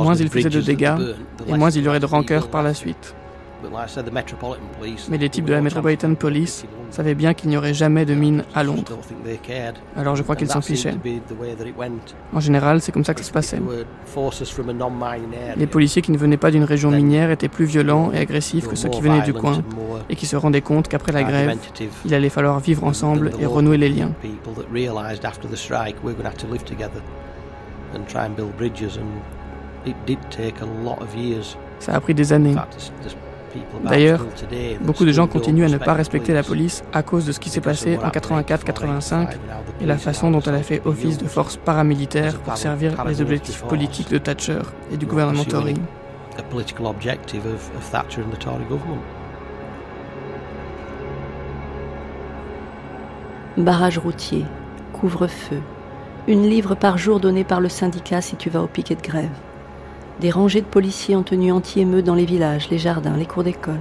Moins ils faisaient de dégâts, et moins il y aurait de rancœur par la suite. Mais les types de la Metropolitan Police savaient bien qu'il n'y aurait jamais de mine à Londres. Alors je crois qu'ils s'en fichaient. En général, c'est comme ça que ça se passait. Les policiers qui ne venaient pas d'une région minière étaient plus violents et agressifs que ceux qui venaient du coin et qui se rendaient compte qu'après la grève, il allait falloir vivre ensemble et renouer les liens. Ça a pris des années. D'ailleurs, beaucoup de gens continuent à ne pas respecter la police à cause de ce qui s'est passé en 84-85 et la façon dont elle a fait office de force paramilitaire pour servir les objectifs politiques de Thatcher et du gouvernement Tory. Barrage routier, couvre-feu, une livre par jour donnée par le syndicat si tu vas au piquet de grève. Des rangées de policiers en tenue anti-émeute dans les villages, les jardins, les cours d'école.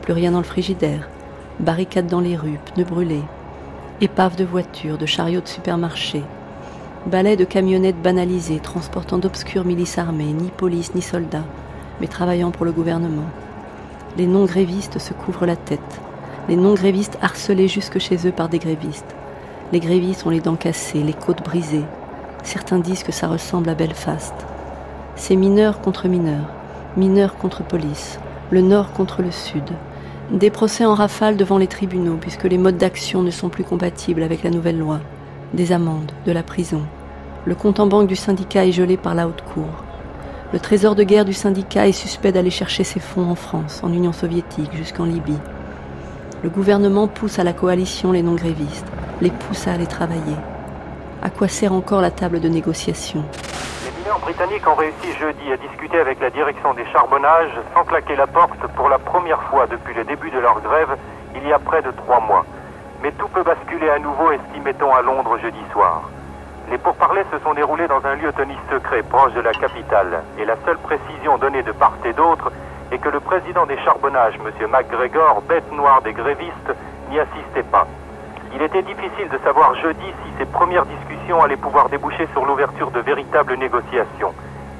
Plus rien dans le frigidaire. Barricades dans les rues, pneus brûlés. Épaves de voitures, de chariots de supermarchés. balai de camionnettes banalisées transportant d'obscures milices armées, ni police ni soldats, mais travaillant pour le gouvernement. Les non-grévistes se couvrent la tête, les non-grévistes harcelés jusque chez eux par des grévistes. Les grévistes ont les dents cassées, les côtes brisées. Certains disent que ça ressemble à Belfast. C'est mineurs contre mineurs, mineurs contre police, le nord contre le sud. Des procès en rafale devant les tribunaux puisque les modes d'action ne sont plus compatibles avec la nouvelle loi. Des amendes, de la prison. Le compte en banque du syndicat est gelé par la haute cour. Le trésor de guerre du syndicat est suspect d'aller chercher ses fonds en France, en Union soviétique, jusqu'en Libye. Le gouvernement pousse à la coalition les non-grévistes, les pousse à aller travailler. À quoi sert encore la table de négociation? Les mineurs britanniques ont réussi jeudi à discuter avec la direction des charbonnages sans claquer la porte pour la première fois depuis le début de leur grève il y a près de trois mois. Mais tout peut basculer à nouveau, estimait-on à Londres jeudi soir. Les pourparlers se sont déroulés dans un lieu tenu secret proche de la capitale, et la seule précision donnée de part et d'autre est que le président des charbonnages, M. MacGregor, bête noire des grévistes, n'y assistait pas. Il était difficile de savoir jeudi si ces premières discussions allaient pouvoir déboucher sur l'ouverture de véritables négociations.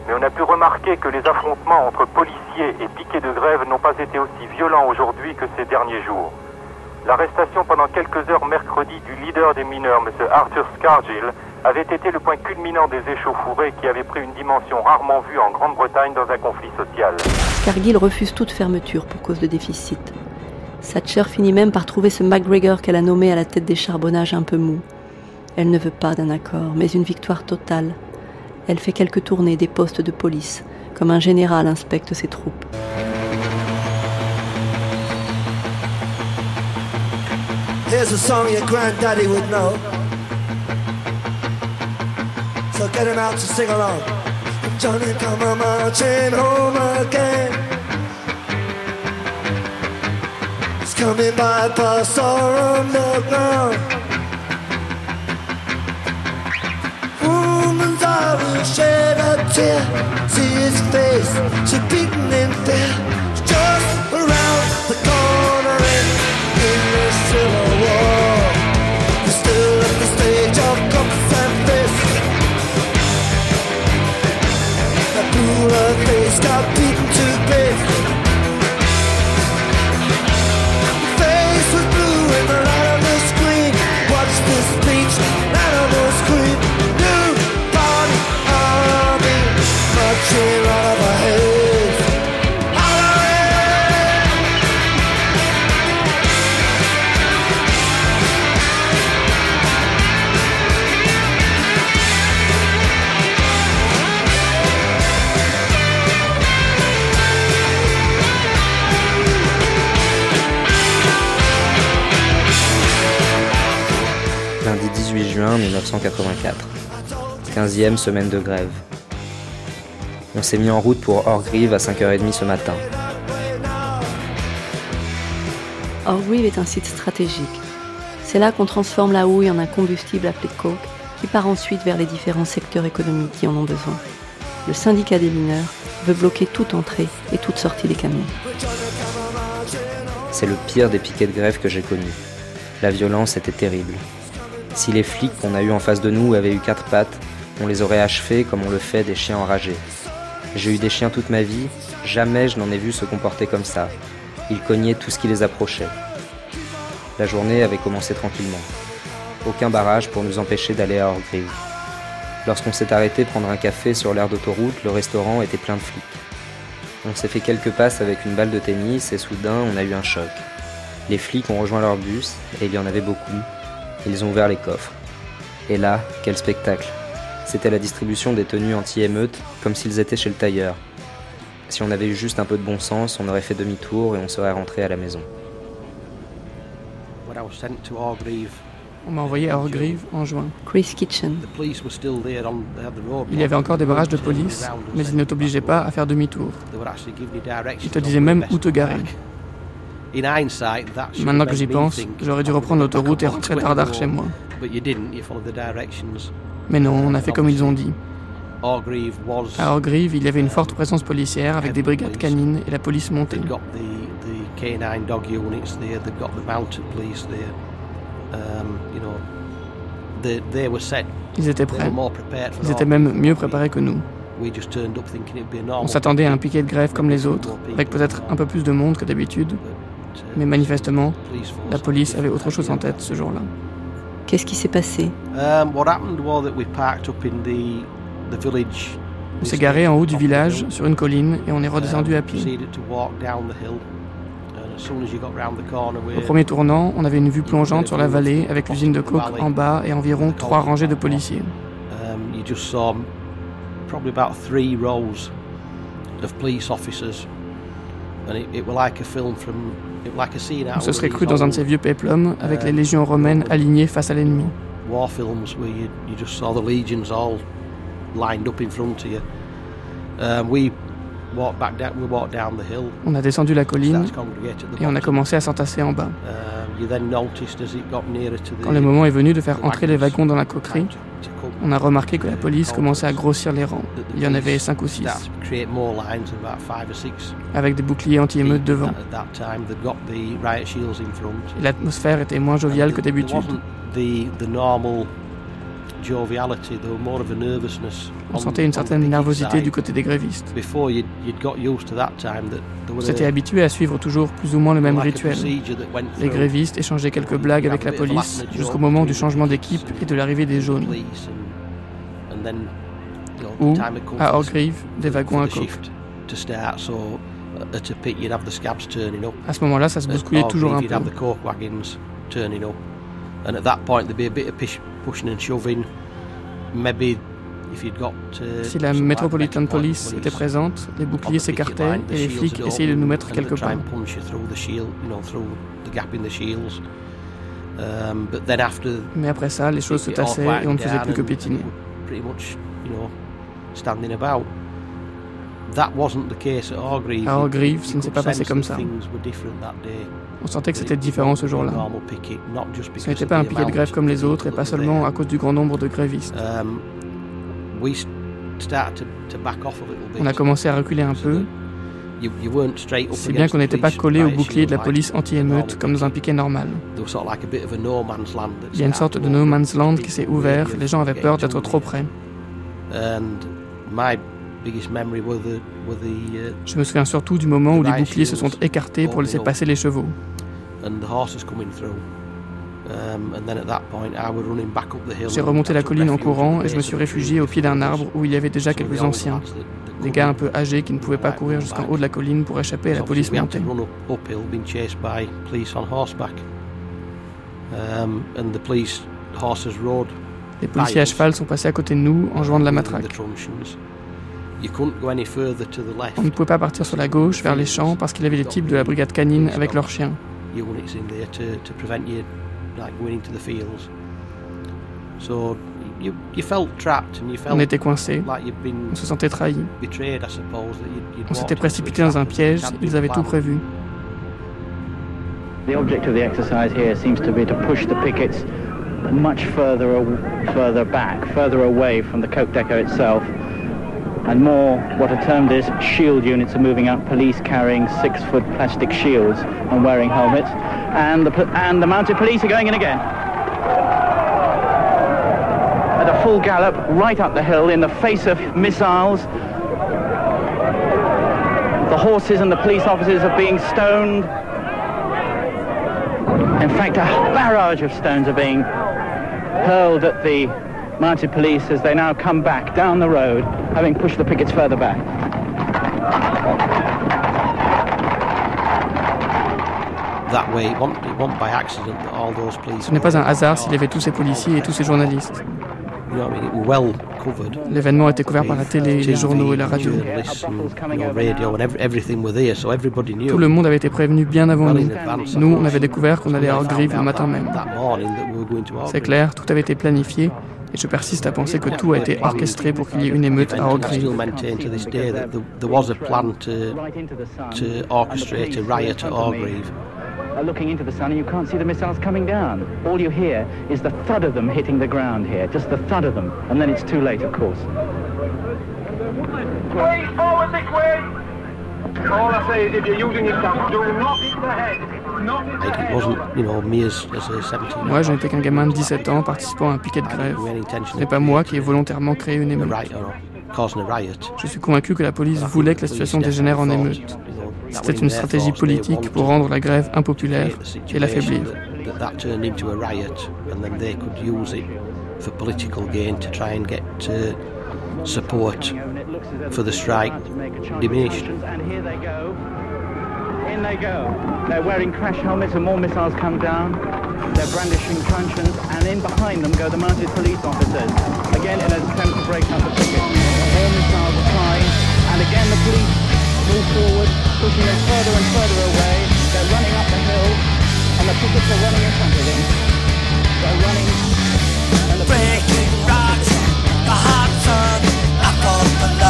Mais on a pu remarquer que les affrontements entre policiers et piquets de grève n'ont pas été aussi violents aujourd'hui que ces derniers jours. L'arrestation pendant quelques heures mercredi du leader des mineurs, M. Arthur Scargill, avait été le point culminant des échauffourées qui avaient pris une dimension rarement vue en Grande-Bretagne dans un conflit social. Scargill refuse toute fermeture pour cause de déficit. Thatcher finit même par trouver ce McGregor qu'elle a nommé à la tête des charbonnages un peu mou. Elle ne veut pas d'un accord, mais une victoire totale. Elle fait quelques tournées des postes de police, comme un général inspecte ses troupes. So get him out to sing along. Coming by bus or underground. Woman's eye will shed a tear. See his face, so beaten in fear. Just around the corner in, in the civil war. He's still at the stage of cups and fists. That cooler face got beaten to bits. 1984. 15e semaine de grève. On s'est mis en route pour Orgrive à 5h30 ce matin. Orgreave est un site stratégique. C'est là qu'on transforme la houille en un combustible appelé coke qui part ensuite vers les différents secteurs économiques qui en ont besoin. Le syndicat des mineurs veut bloquer toute entrée et toute sortie des camions. C'est le pire des piquets de grève que j'ai connu. La violence était terrible. Si les flics qu'on a eus en face de nous avaient eu quatre pattes, on les aurait achevés comme on le fait des chiens enragés. J'ai eu des chiens toute ma vie, jamais je n'en ai vu se comporter comme ça. Ils cognaient tout ce qui les approchait. La journée avait commencé tranquillement. Aucun barrage pour nous empêcher d'aller à Orgrive. Lorsqu'on s'est arrêté prendre un café sur l'aire d'autoroute, le restaurant était plein de flics. On s'est fait quelques passes avec une balle de tennis et soudain on a eu un choc. Les flics ont rejoint leur bus, et il y en avait beaucoup. Ils ont ouvert les coffres. Et là, quel spectacle C'était la distribution des tenues anti-émeute, comme s'ils étaient chez le tailleur. Si on avait eu juste un peu de bon sens, on aurait fait demi-tour et on serait rentré à la maison. On m'a envoyé à Orgrive en juin. Chris Kitchen. Il y avait encore des barrages de police, mais ils ne t'obligeaient pas à faire demi-tour. Ils te disaient même où te garer. Maintenant que j'y pense, j'aurais dû reprendre l'autoroute et rentrer tardard chez moi. Mais non, on a fait comme ils ont dit. À Orgrive, il y avait une forte présence policière avec des brigades canines et la police montée. Ils étaient prêts. Ils étaient même mieux préparés que nous. On s'attendait à un piquet de grève comme les autres, avec peut-être un peu plus de monde que d'habitude. Mais manifestement, la police avait autre chose en tête ce jour-là. Qu'est-ce qui s'est passé? On s'est garé en haut du village, sur une colline, et on est redescendu à pied. Au premier tournant, on avait une vue plongeante sur la vallée avec l'usine de coke en bas et environ trois rangées de policiers. On se serait cru dans un de ces vieux péplums avec les légions romaines alignées face à l'ennemi. On a descendu la colline et on a commencé à s'entasser en bas. Quand le moment est venu de faire entrer les wagons dans la coquerie, on a remarqué que la police commençait à grossir les rangs. Il y en avait cinq ou six, avec des boucliers anti-émeutes devant. L'atmosphère était moins joviale que d'habitude. On sentait une certaine nervosité du côté des grévistes. On s'était habitué à suivre toujours plus ou moins le même rituel. Les grévistes échangeaient quelques blagues avec la police jusqu'au moment du changement d'équipe et de l'arrivée des jaunes. Ou, à Orgreave, des wagons à coke. À ce moment-là, ça se bousculait toujours un peu. Si la Metropolitan Police était présente, les boucliers s'écartaient et les flics essayaient de nous mettre quelque part. Mais après ça, les choses se tassaient et on ne faisait plus que piétiner. À Orgreave, ça ne s'est pas passé comme ça. On sentait que c'était différent ce jour-là. Ce n'était pas un piquet de grève comme les autres et pas seulement à cause du grand nombre de grévistes. On a commencé à reculer un peu, si bien qu'on n'était pas collé au bouclier de la police anti-émeute comme dans un piquet normal. Il y a une sorte de no man's land qui s'est ouvert, les gens avaient peur d'être trop près. Je me souviens surtout du moment où les boucliers se sont écartés pour laisser passer les chevaux. J'ai remonté la colline en courant et je me suis réfugié au pied d'un arbre où il y avait déjà quelques anciens, des gars un peu âgés qui ne pouvaient pas courir jusqu'en haut de la colline pour échapper à la police montée. Les policiers à cheval sont passés à côté de nous en jouant de la matraque. On ne pouvait pas partir sur la gauche vers les champs parce qu'il y avait les types de la brigade canine avec leurs chiens. On était coincés, on se sentait trahi. On s'était précipité dans un piège, ils avaient tout prévu. The object of the exercise here seems to be to push the pickets much further, further back, further away from the coke depot itself. And more, what are termed as shield units are moving up, police carrying six-foot plastic shields and wearing helmets. And the, and the mounted police are going in again. At a full gallop, right up the hill in the face of missiles. The horses and the police officers are being stoned. In fact, a barrage of stones are being hurled at the mounted police as they now come back down the road, having pushed the pickets further back. Ce n'est pas un hasard s'il y avait tous ces policiers et tous ces journalistes. L'événement était couvert par la télé, les journaux et la radio. Tout le monde avait été prévenu bien avant nous. Nous, on avait découvert qu'on allait à Orgrive le matin même. C'est clair, tout avait été planifié et je persiste à penser que tout a été orchestré pour qu'il y ait une émeute à Orgrive. are looking into the sun and you can't see the missiles coming down. All you hear is the thud of them hitting the ground here, just the thud of them, and then it's too late, of course. Way forward, Nick Way! Moi, je n'étais qu'un gamin de 17 ans participant à un piquet de grève. Ce n'est pas moi qui ai volontairement créé une émeute. Je suis convaincu que la police voulait que la situation dégénère en émeute. C'était une stratégie politique pour rendre la grève impopulaire et l'affaiblir. Support for the strike diminished. In they go. They're wearing crash helmets and more missiles come down. They're brandishing truncheons and in behind them go the mounted police officers. Again in an attempt to break up the picket. More missiles are flying and again the police move forward, pushing them further and further away. They're running up the hill and the pickets are running in front of them. They're running and the Breaking rocks, the hot sun. I thought the law,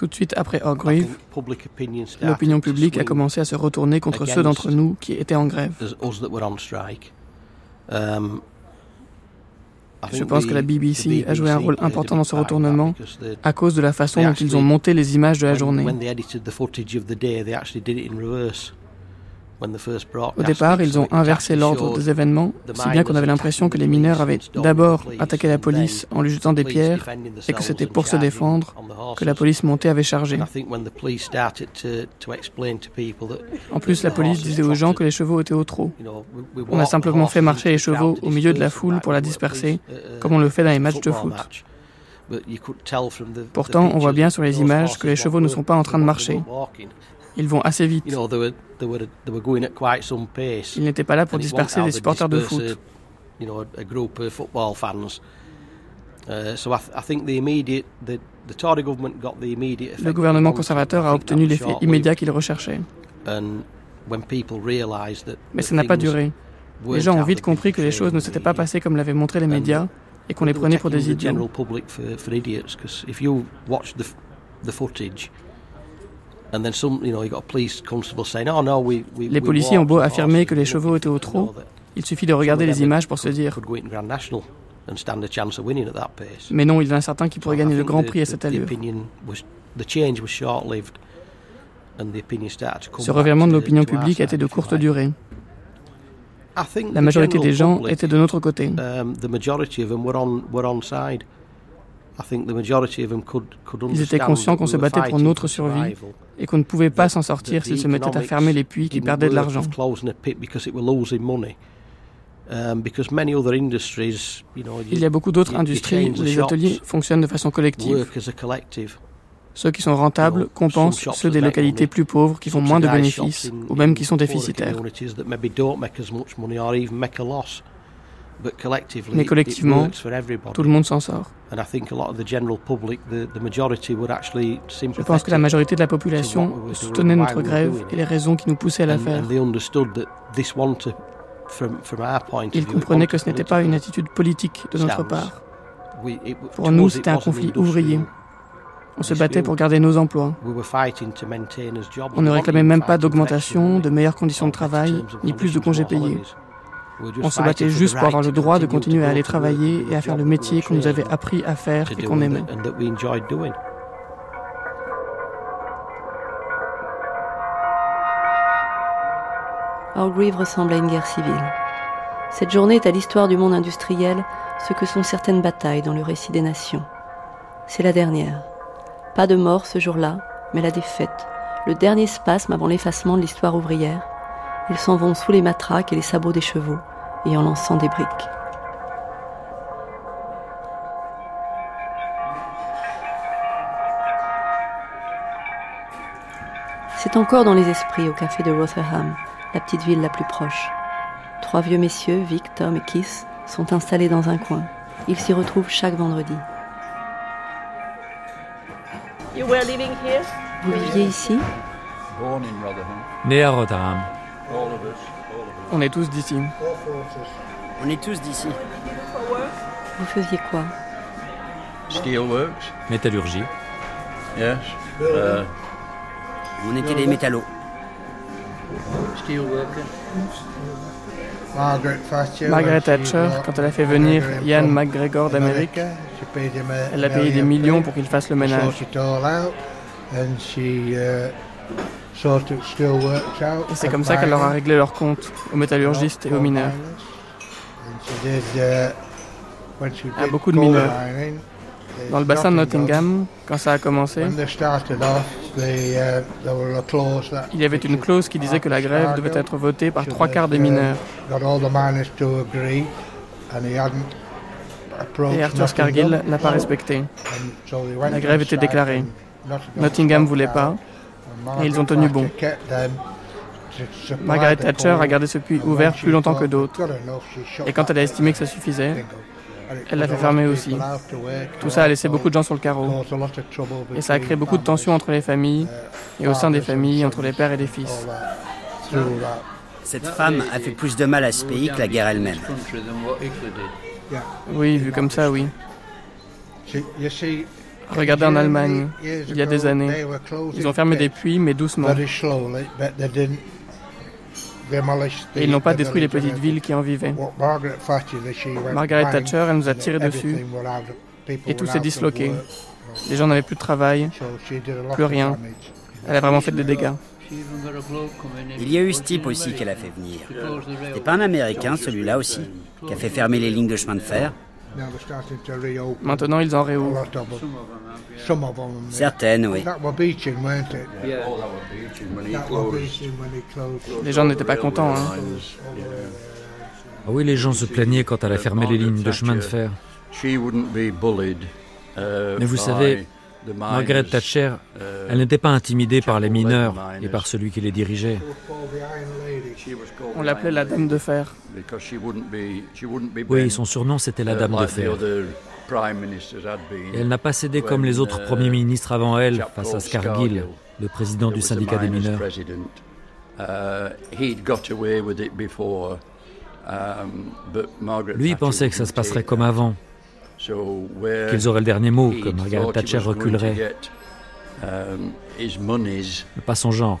Tout de suite après Orgreave, l'opinion publique a commencé à se retourner contre ceux d'entre nous qui étaient en grève. Um, Je pense que la BBC a joué un rôle important dans ce retournement à cause de la façon dont ils ont monté les images de la journée. Au départ, ils ont inversé l'ordre des événements, si bien qu'on avait l'impression que les mineurs avaient d'abord attaqué la police en lui jetant des pierres et que c'était pour se défendre que la police montée avait chargé. En plus, la police disait aux gens que les chevaux étaient au trot. On a simplement fait marcher les chevaux au milieu de la foule pour la disperser, comme on le fait dans les matchs de foot. Pourtant, on voit bien sur les images que les chevaux ne sont pas en train de marcher. Ils vont assez vite. Ils n'étaient pas là pour disperser les supporters de foot. Le gouvernement conservateur a obtenu l'effet immédiat qu'il recherchait. Mais ça n'a pas duré. Les gens ont vite compris que les choses ne s'étaient pas passées comme l'avaient montré les médias et qu'on les prenait pour des idiots. Les policiers ont beau affirmer que les chevaux étaient au trot, il suffit de regarder les images pour se dire. Mais non, il y en a certains qui pourraient gagner le Grand Prix à cette allure. Ce revirement de l'opinion publique a été de courte durée. La majorité des gens étaient de notre côté. Ils étaient conscients qu'on se battait pour notre survie et qu'on ne pouvait pas s'en sortir s'ils se mettaient à fermer les puits qui perdaient de l'argent. Um, Il y a beaucoup d'autres industries où les ateliers fonctionnent de façon collective. Ceux qui sont rentables compensent ceux des localités plus pauvres qui font moins de bénéfices ou même qui sont déficitaires. Mais collectivement, tout le monde s'en sort. Je pense que la majorité de la population soutenait notre grève et les raisons qui nous poussaient à la faire. Ils comprenaient que ce n'était pas une attitude politique de notre part. Pour nous, c'était un conflit ouvrier. On se battait pour garder nos emplois. On ne réclamait même pas d'augmentation, de meilleures conditions de travail, ni plus de congés payés. On se battait juste pour avoir le droit de continuer à aller travailler et à faire le métier qu'on nous avait appris à faire et qu'on aimait. Orgreave ressemble à une guerre civile. Cette journée est à l'histoire du monde industriel ce que sont certaines batailles dans le récit des nations. C'est la dernière. Pas de mort ce jour-là, mais la défaite, le dernier spasme avant l'effacement de l'histoire ouvrière. Ils s'en vont sous les matraques et les sabots des chevaux et en lançant des briques. C'est encore dans les esprits au café de Rotherham, la petite ville la plus proche. Trois vieux messieurs, Vic, Tom et Keith, sont installés dans un coin. Ils s'y retrouvent chaque vendredi. Vous viviez ici? Né à Rotherham. On est tous d'ici. On est tous d'ici. Vous faisiez quoi? Steelworks. Métallurgie. Yes. Uh, On était des métallos. Margaret Thatcher, quand elle a fait venir Ian McGregor d'Amérique, elle a payé des millions pour qu'il fasse le ménage. Et c'est comme ça qu'elle leur a réglé leur compte, aux métallurgistes et aux mineurs. À beaucoup de mineurs. Dans le bassin de Nottingham, quand ça a commencé, il y avait une clause qui disait que la grève devait être votée par trois quarts des mineurs. Et Arthur Scargill n'a pas respecté. La grève était déclarée. Nottingham ne voulait pas, et ils ont tenu bon. Margaret Thatcher a gardé ce puits ouvert plus longtemps que d'autres. Et quand elle a estimé que ça suffisait, elle l'a fait fermer aussi. Tout ça a laissé beaucoup de gens sur le carreau. Et ça a créé beaucoup de tensions entre les familles et au sein des familles, entre les pères et les fils. Cette femme a fait plus de mal à ce pays que la guerre elle-même. Oui, vu comme ça, oui. Regardez en Allemagne, il y a des années. Ils ont fermé des puits, mais doucement. Et ils n'ont pas détruit les petites villes qui en vivaient. Margaret Thatcher, elle nous a tiré dessus et tout s'est disloqué. Les gens n'avaient plus de travail, plus rien. Elle a vraiment fait des dégâts. Il y a eu ce type aussi qu'elle a fait venir. C'était pas un Américain, celui-là aussi, qui a fait fermer les lignes de chemin de fer. Maintenant, ils en réouvrent. Certaines, oui. Les gens n'étaient pas contents. Hein. Ah oui, les gens se plaignaient quand elle a fermé les lignes de chemin de fer. Mais vous savez, Margaret Thatcher, elle n'était pas intimidée par les mineurs et par celui qui les dirigeait. On l'appelait la Dame de Fer. Oui, son surnom c'était la Dame de Fer. Et elle n'a pas cédé comme les autres premiers ministres avant elle face à Scargill, le président du syndicat des mineurs. Lui pensait que ça se passerait comme avant, qu'ils auraient le dernier mot, que Margaret Thatcher reculerait. Mais pas son genre.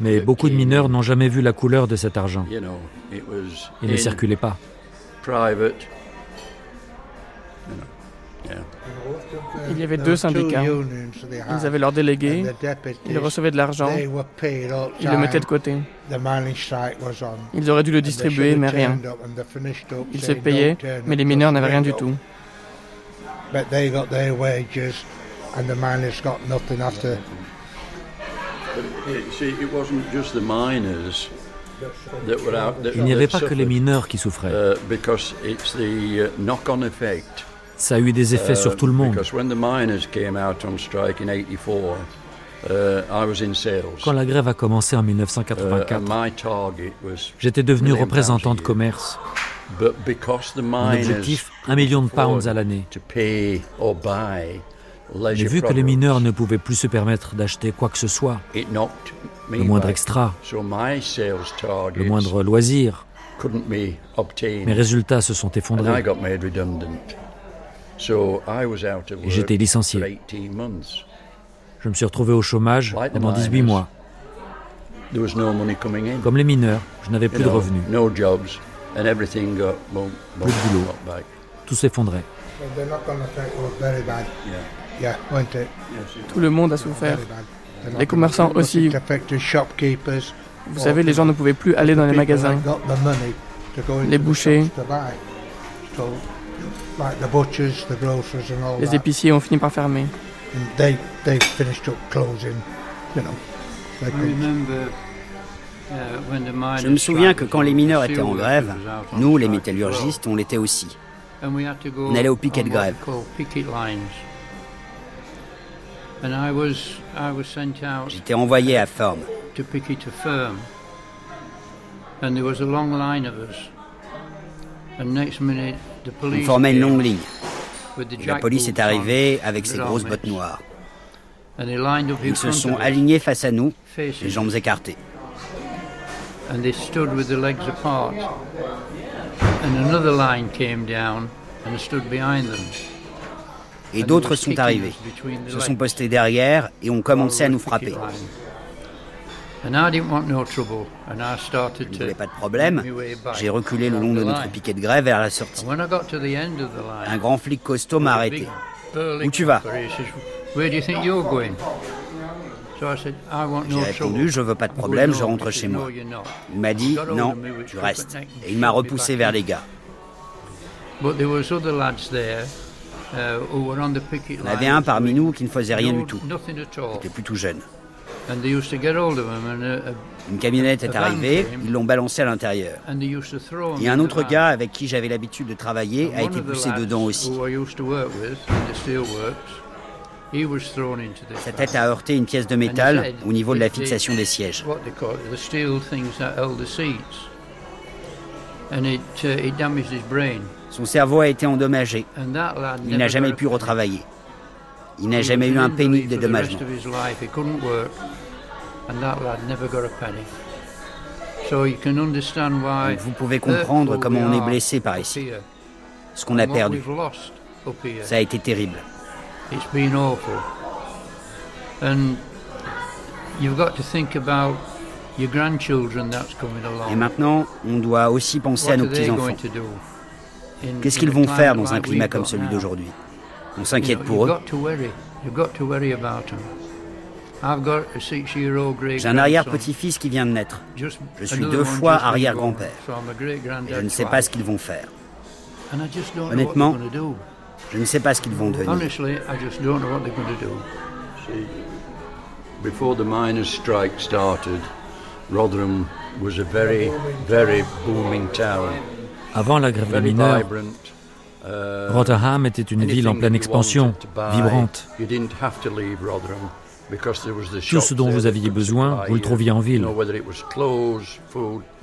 Mais beaucoup de mineurs n'ont jamais vu la couleur de cet argent. Il ne circulait pas. Il y avait deux syndicats. Ils avaient leurs délégués, ils recevaient de l'argent, ils le mettaient de côté. Ils auraient dû le distribuer, mais rien. Ils se payaient, mais les mineurs n'avaient rien du tout. Il n'y avait pas que les mineurs qui souffraient. Ça a eu des effets sur tout le monde. Quand la grève a commencé en 1984, j'étais devenu représentant de commerce. Mon objectif, un million de pounds à l'année. J'ai vu que les mineurs ne pouvaient plus se permettre d'acheter quoi que ce soit, le moindre extra, le moindre loisir. Mes résultats se sont effondrés. Et j'étais licencié. Je me suis retrouvé au chômage pendant 18 mois. Comme les mineurs, je n'avais plus de revenus. Plus de boulot. Tout s'effondrait. Tout le monde a souffert. Les commerçants aussi. Vous savez, les gens ne pouvaient plus aller dans les magasins. Les bouchers. Les épiciers ont fini par fermer. Je me souviens que quand les mineurs étaient en grève, nous, les métallurgistes, on l'était aussi. On allait au piquet de grève. J'étais envoyé à Firm. On formait une longue ligne. la police est arrivée avec ses grosses bottes noires. Ils se sont alignés face à nous, les jambes écartées. Et d'autres sont arrivés, se sont postés derrière et ont commencé à nous frapper. Je ne voulais pas de problème. J'ai reculé le long de notre piquet de grève vers la sortie. Un grand flic costaud m'a arrêté. Où tu vas? J'ai répondu, je veux pas de problème, je rentre chez moi. Il m'a dit, non, tu restes. Et il m'a repoussé vers les gars. Uh, il y en avait un parmi nous qui ne faisait rien du tout. Il était plutôt jeune. Une camionnette est arrivée, ils l'ont balancé à l'intérieur. Et un autre gars avec qui j'avais l'habitude de travailler a été poussé dedans aussi. Sa tête a heurté une pièce de métal au niveau de la fixation des sièges. Son cerveau a été endommagé. Il n'a jamais pu retravailler. Il n'a jamais eu un penny de dédommagement. vous pouvez comprendre comment on est blessé par ici, ce qu'on a perdu. Ça a été terrible. Et maintenant, on doit aussi penser à nos petits-enfants. Qu'est-ce qu'ils vont faire dans un climat comme celui d'aujourd'hui? On s'inquiète pour eux. J'ai un arrière-petit-fils qui vient de naître. Je suis deux fois arrière-grand-père. Je ne sais pas ce qu'ils vont faire. Honnêtement, je ne sais pas ce qu'ils vont devenir. Before the miners' strike started, Rotherham was a very, very booming town. Avant la grève des mineurs, Rotherham était une ville en pleine expansion, vibrante. Tout ce dont vous aviez besoin, vous le trouviez en ville.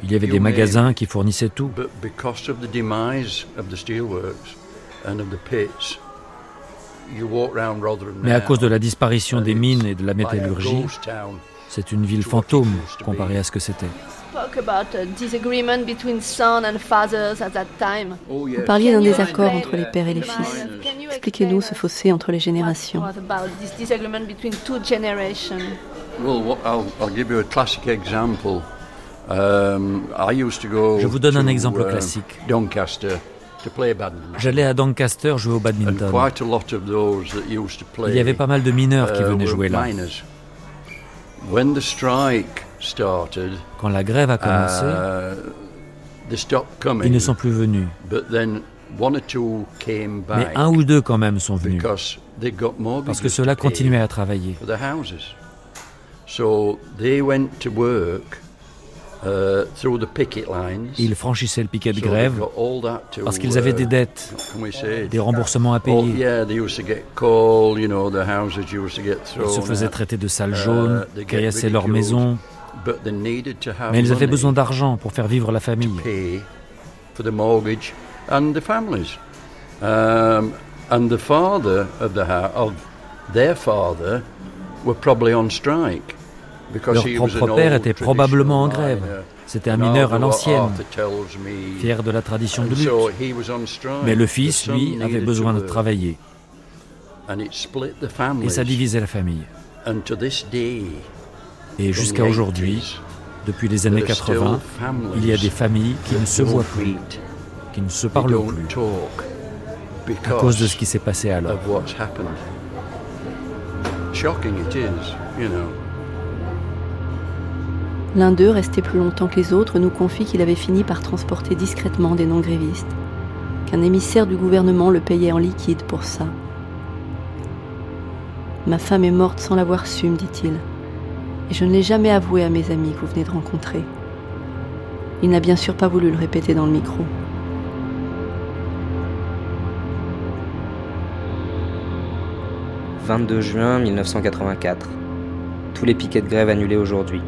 Il y avait des magasins qui fournissaient tout. Mais à cause de la disparition des mines et de la métallurgie, c'est une ville fantôme comparée à ce que c'était. Vous parliez d'un désaccord entre les pères et les fils. Expliquez-nous ce fossé entre les générations. Je vous donne un exemple classique. Doncaster J'allais à Doncaster jouer au badminton. Il y avait pas mal de mineurs qui uh, venaient jouer là. Quand la grève a commencé, uh, ils ne sont plus venus. Mais un ou deux quand même sont venus parce que cela continuait à travailler. Uh, ils franchissaient le piquet de grève parce qu'ils avaient des uh, dettes, des remboursements à payer. Ils se faisaient traiter de sales jaunes, uh, caillassaient leur maison. Mais ils avaient besoin d'argent pour faire vivre la famille. And the father of the of their father were probably on strike. Leur propre père était probablement en grève. C'était un mineur à l'ancienne, fier de la tradition de lutte. Mais le fils, lui, avait besoin de travailler. Et ça divisait la famille. Et jusqu'à aujourd'hui, depuis les années 80, il y a des familles qui ne se voient plus, qui ne se parlent plus, à cause de ce qui s'est passé alors. L'un d'eux, resté plus longtemps que les autres, nous confie qu'il avait fini par transporter discrètement des non-grévistes, qu'un émissaire du gouvernement le payait en liquide pour ça. Ma femme est morte sans l'avoir su, me dit-il, et je ne l'ai jamais avoué à mes amis que vous venez de rencontrer. Il n'a bien sûr pas voulu le répéter dans le micro. « 22 juin 1984. Tous les piquets de grève annulés aujourd'hui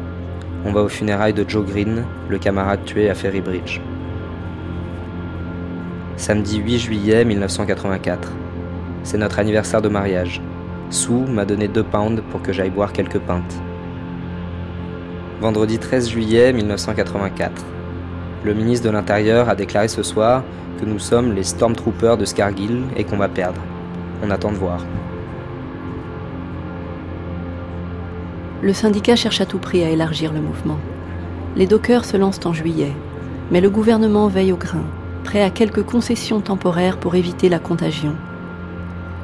on va aux funérailles de Joe Green, le camarade tué à Ferrybridge. Samedi 8 juillet 1984. C'est notre anniversaire de mariage. Sue m'a donné 2 pounds pour que j'aille boire quelques pintes. Vendredi 13 juillet 1984. Le ministre de l'Intérieur a déclaré ce soir que nous sommes les Stormtroopers de Scargill et qu'on va perdre. On attend de voir. Le syndicat cherche à tout prix à élargir le mouvement. Les dockers se lancent en juillet, mais le gouvernement veille au grain, prêt à quelques concessions temporaires pour éviter la contagion.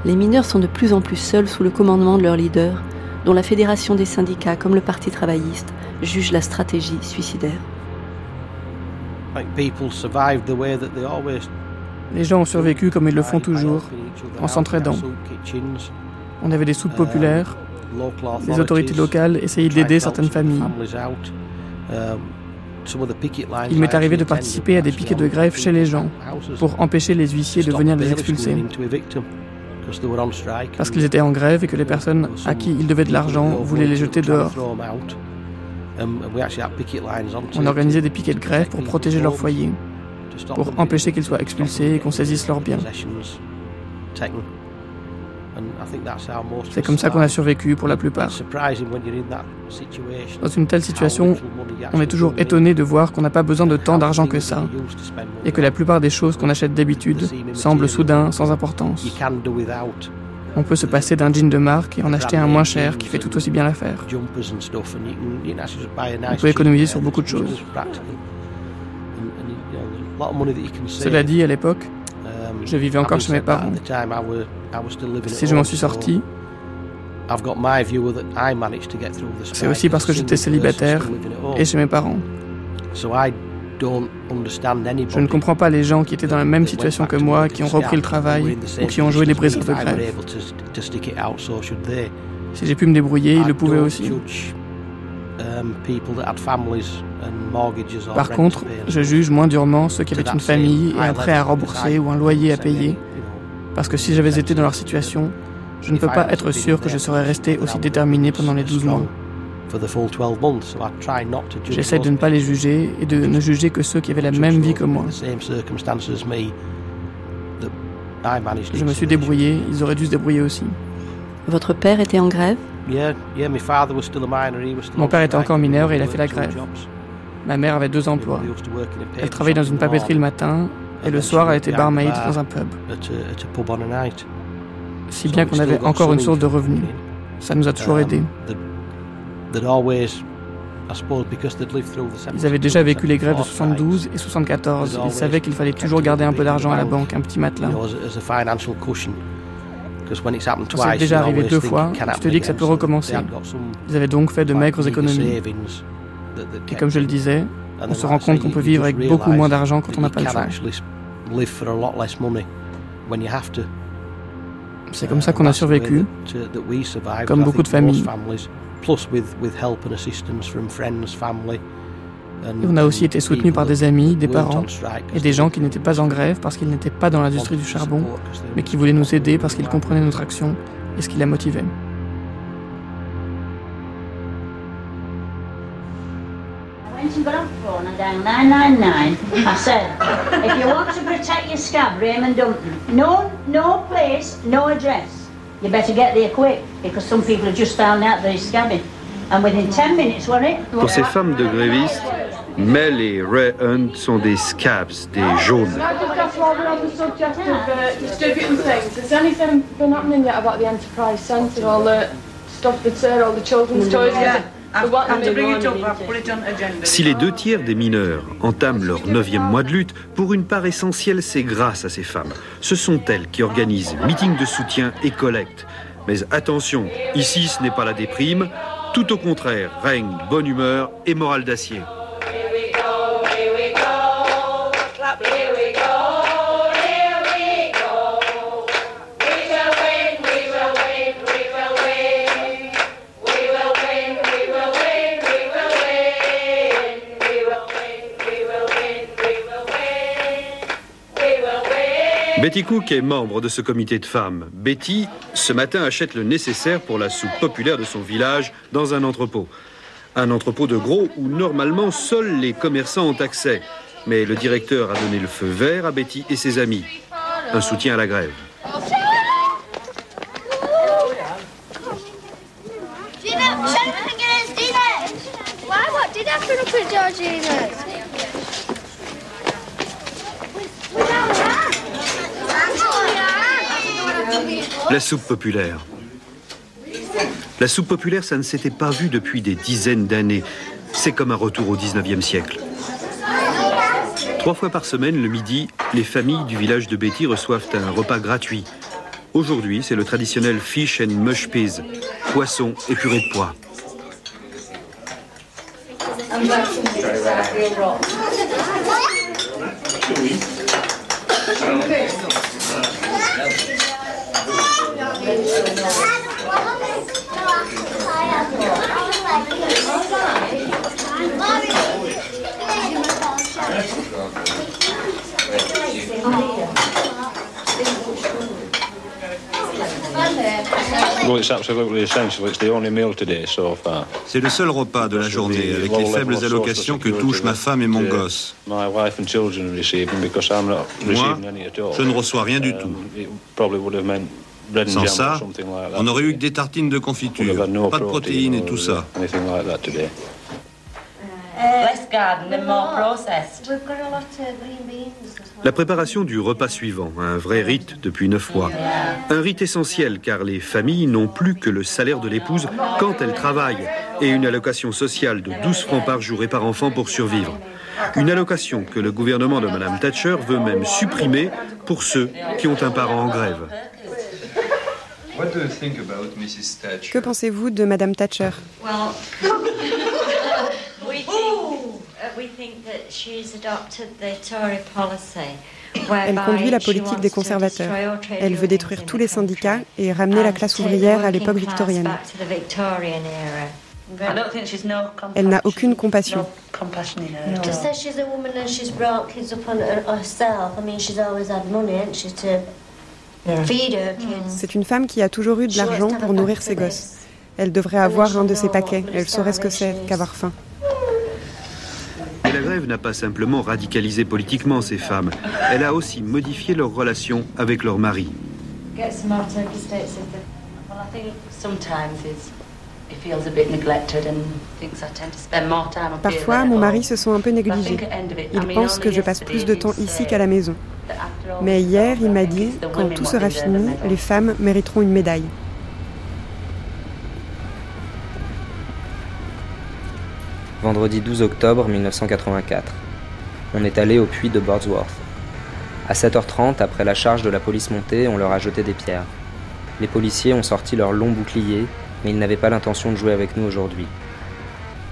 Les mineurs sont de plus en plus seuls sous le commandement de leur leader, dont la fédération des syndicats comme le Parti travailliste juge la stratégie suicidaire. Les gens ont survécu comme ils le font toujours, en s'entraidant. On avait des soupes populaires, les autorités locales essayaient d'aider certaines familles. Il m'est arrivé de participer à des piquets de grève chez les gens pour empêcher les huissiers de venir les expulser. Parce qu'ils étaient en grève et que les personnes à qui ils devaient de l'argent voulaient les jeter dehors. On organisait des piquets de grève pour protéger leur foyer, pour empêcher qu'ils soient expulsés et qu'on saisisse leurs biens. C'est comme ça qu'on a survécu pour la plupart. Dans une telle situation, on est toujours étonné de voir qu'on n'a pas besoin de tant d'argent que ça, et que la plupart des choses qu'on achète d'habitude semblent soudain sans importance. On peut se passer d'un jean de marque et en acheter un moins cher qui fait tout aussi bien l'affaire. On peut économiser sur beaucoup de choses. Cela dit, à l'époque, je vivais encore chez mes parents. Si je m'en suis sorti, c'est aussi parce que j'étais célibataire et chez mes parents. Je ne comprends pas les gens qui étaient dans la même situation que moi, qui ont repris le travail ou qui ont joué les briseurs de grève. Si j'ai pu me débrouiller, ils le pouvaient aussi. Um, Par contre, je juge moins durement ceux qui avaient une famille et un prêt à rembourser ou un loyer à payer. Parce que si j'avais été dans leur situation, je ne peux pas être sûr que je serais resté aussi déterminé pendant les 12 mois. J'essaie de ne pas les juger et de ne juger que ceux qui avaient la même vie que moi. Je me suis débrouillé, ils auraient dû se débrouiller aussi. Votre père était en grève? Mon père était encore mineur et il a fait la grève. Ma mère avait deux emplois. Elle travaillait dans une papeterie le matin et le soir elle était barmaid dans un pub. Si bien qu'on avait encore une source de revenus. Ça nous a toujours aidés. Ils avaient déjà vécu les grèves de 72 et 74. Ils savaient qu'il fallait toujours garder un peu d'argent à la banque, un petit matelas. Quand c'est déjà arrivé deux fois, je te dis que ça peut recommencer. Ils avaient donc fait de maigres économies. Et comme je le disais, on se rend compte qu'on peut vivre avec beaucoup moins d'argent quand on n'a pas le choix. C'est comme ça qu'on a survécu, comme beaucoup de familles. Et on a aussi été soutenu par des amis, des parents et des gens qui n'étaient pas en grève parce qu'ils n'étaient pas dans l'industrie du charbon, mais qui voulaient nous aider parce qu'ils comprenaient notre action et ce qui la motivait. You better get there quick, because some people have just found out that he's scabbing. And within 10 minutes, were it? Pour ces femmes de grévistes, Mel et Ray Hunt sont des scabs, des jaunes. Children's toys? Si les deux tiers des mineurs entament leur neuvième mois de lutte, pour une part essentielle, c'est grâce à ces femmes. Ce sont elles qui organisent meetings de soutien et collectes. Mais attention, ici ce n'est pas la déprime, tout au contraire, règne bonne humeur et morale d'acier. Betty Cook est membre de ce comité de femmes. Betty, ce matin, achète le nécessaire pour la soupe populaire de son village dans un entrepôt. Un entrepôt de gros où normalement seuls les commerçants ont accès. Mais le directeur a donné le feu vert à Betty et ses amis. Un soutien à la grève. La soupe populaire. La soupe populaire, ça ne s'était pas vu depuis des dizaines d'années. C'est comme un retour au 19e siècle. Trois fois par semaine, le midi, les familles du village de Betty reçoivent un repas gratuit. Aujourd'hui, c'est le traditionnel fish and mush peas, poisson et purée de pois. C'est le seul repas de la journée, avec les faibles allocations que touchent ma femme et mon gosse. Moi, je ne reçois rien du tout. Sans ça, on n'aurait eu que des tartines de confiture, pas de protéines et tout ça. La préparation du repas suivant, un vrai rite depuis neuf mois. Un rite essentiel car les familles n'ont plus que le salaire de l'épouse quand elle travaille et une allocation sociale de 12 francs par jour et par enfant pour survivre. Une allocation que le gouvernement de Mme Thatcher veut même supprimer pour ceux qui ont un parent en grève. Que pensez-vous de Mme Thatcher? Elle conduit la politique des conservateurs. Elle veut détruire tous les syndicats et ramener la classe ouvrière à l'époque victorienne. Elle n'a aucune compassion. C'est une femme qui a toujours eu de l'argent pour nourrir ses gosses. Elle devrait avoir un de ces paquets. Elle saurait ce que c'est qu'avoir faim. La grève n'a pas simplement radicalisé politiquement ces femmes. Elle a aussi modifié leurs relations avec leurs maris. Parfois, mon mari se sent un peu négligé. Il pense que je passe plus de temps ici qu'à la maison. Mais hier, il m'a dit, quand tout sera fini, les femmes mériteront une médaille. Vendredi 12 octobre 1984. On est allé au puits de Bordsworth. À 7h30, après la charge de la police montée, on leur a jeté des pierres. Les policiers ont sorti leurs longs boucliers, mais ils n'avaient pas l'intention de jouer avec nous aujourd'hui.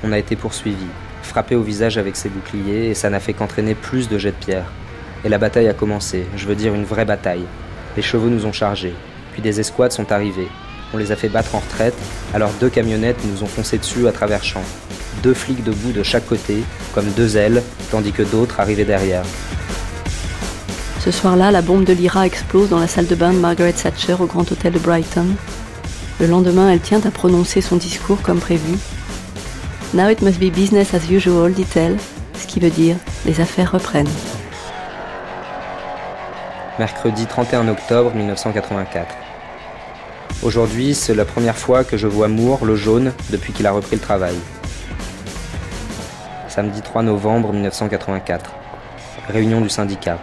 On a été poursuivis, frappés au visage avec ces boucliers, et ça n'a fait qu'entraîner plus de jets de pierre. Et la bataille a commencé, je veux dire une vraie bataille. Les chevaux nous ont chargés, puis des escouades sont arrivées. On les a fait battre en retraite, alors deux camionnettes nous ont foncé dessus à travers champs. Deux flics debout de chaque côté, comme deux ailes, tandis que d'autres arrivaient derrière. Ce soir-là, la bombe de l'IRA explose dans la salle de bain de Margaret Thatcher au Grand Hôtel de Brighton. Le lendemain, elle tient à prononcer son discours comme prévu. Now it must be business as usual, dit-elle, ce qui veut dire les affaires reprennent. Mercredi 31 octobre 1984. Aujourd'hui, c'est la première fois que je vois Moore, le jaune, depuis qu'il a repris le travail. Samedi 3 novembre 1984. Réunion du syndicat.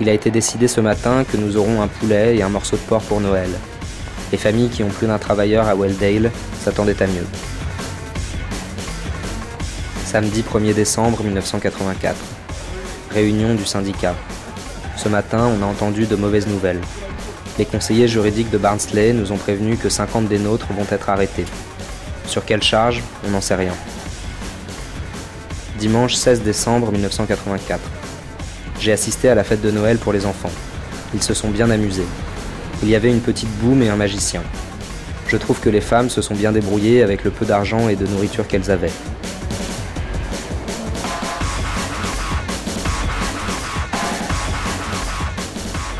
Il a été décidé ce matin que nous aurons un poulet et un morceau de porc pour Noël. Les familles qui ont plus d'un travailleur à Welldale s'attendaient à mieux. Samedi 1er décembre 1984. Réunion du syndicat. Ce matin, on a entendu de mauvaises nouvelles. Les conseillers juridiques de Barnsley nous ont prévenu que 50 des nôtres vont être arrêtés. Sur quelle charge? On n'en sait rien. Dimanche 16 décembre 1984. J'ai assisté à la fête de Noël pour les enfants. Ils se sont bien amusés. Il y avait une petite boum et un magicien. Je trouve que les femmes se sont bien débrouillées avec le peu d'argent et de nourriture qu'elles avaient.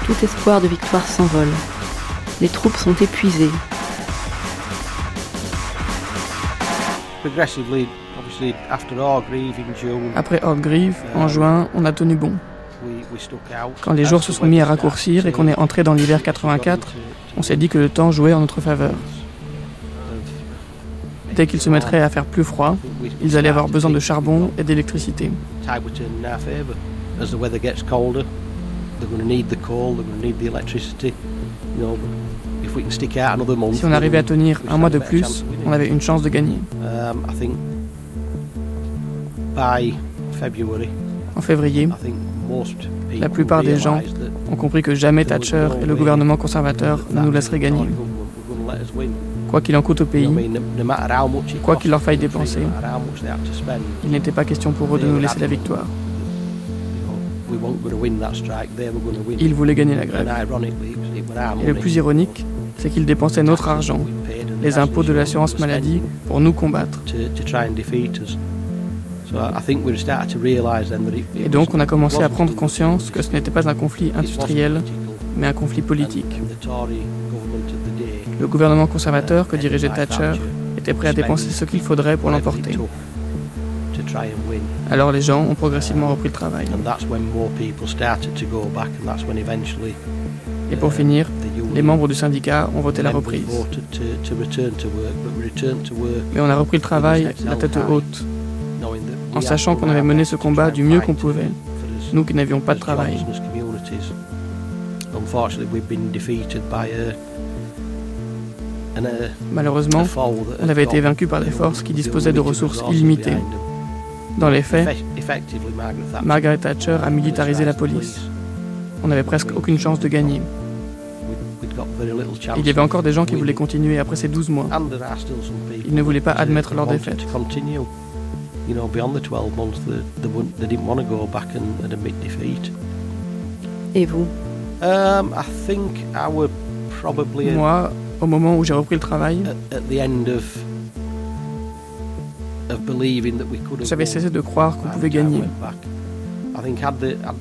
Tout espoir de victoire s'envole. Les troupes sont épuisées. Après Orgreave, en juin, on a tenu bon. Quand les jours se sont mis à raccourcir et qu'on est entré dans l'hiver 84, on s'est dit que le temps jouait en notre faveur. Dès qu'il se mettrait à faire plus froid, ils allaient avoir besoin de charbon et d'électricité. Si on arrivait à tenir un mois de plus, on avait une chance de gagner. En février, la plupart des gens ont compris que jamais Thatcher et le gouvernement conservateur ne nous laisseraient gagner. Quoi qu'il en coûte au pays, quoi qu'il leur faille dépenser, il n'était pas question pour eux de nous laisser la victoire. Ils voulaient gagner la grève. Et le plus ironique, c'est qu'ils dépensaient notre argent, les impôts de l'assurance maladie, pour nous combattre. Et donc on a commencé à prendre conscience que ce n'était pas un conflit industriel, mais un conflit politique. Le gouvernement conservateur que dirigeait Thatcher était prêt à dépenser ce qu'il faudrait pour l'emporter. Alors les gens ont progressivement repris le travail. Et pour finir, les membres du syndicat ont voté la reprise. Mais on a repris le travail la tête haute, en sachant qu'on avait mené ce combat du mieux qu'on pouvait, nous qui n'avions pas de travail. Malheureusement, on avait été vaincu par des forces qui disposaient de ressources illimitées. Dans les faits, Margaret Thatcher a militarisé la police. On n'avait presque aucune chance de gagner. Il y avait encore des gens qui voulaient continuer après ces 12 mois. Ils ne voulaient pas admettre leur défaite. you know, beyond the 12 months, they, they, they didn't want to go back and, and admit defeat. Vous? Um, I think I would probably Moi, au moment où j'ai repris le travail, At the end of. Of believing that we could have. j'avais cessé de croire qu'on pouvait gagner.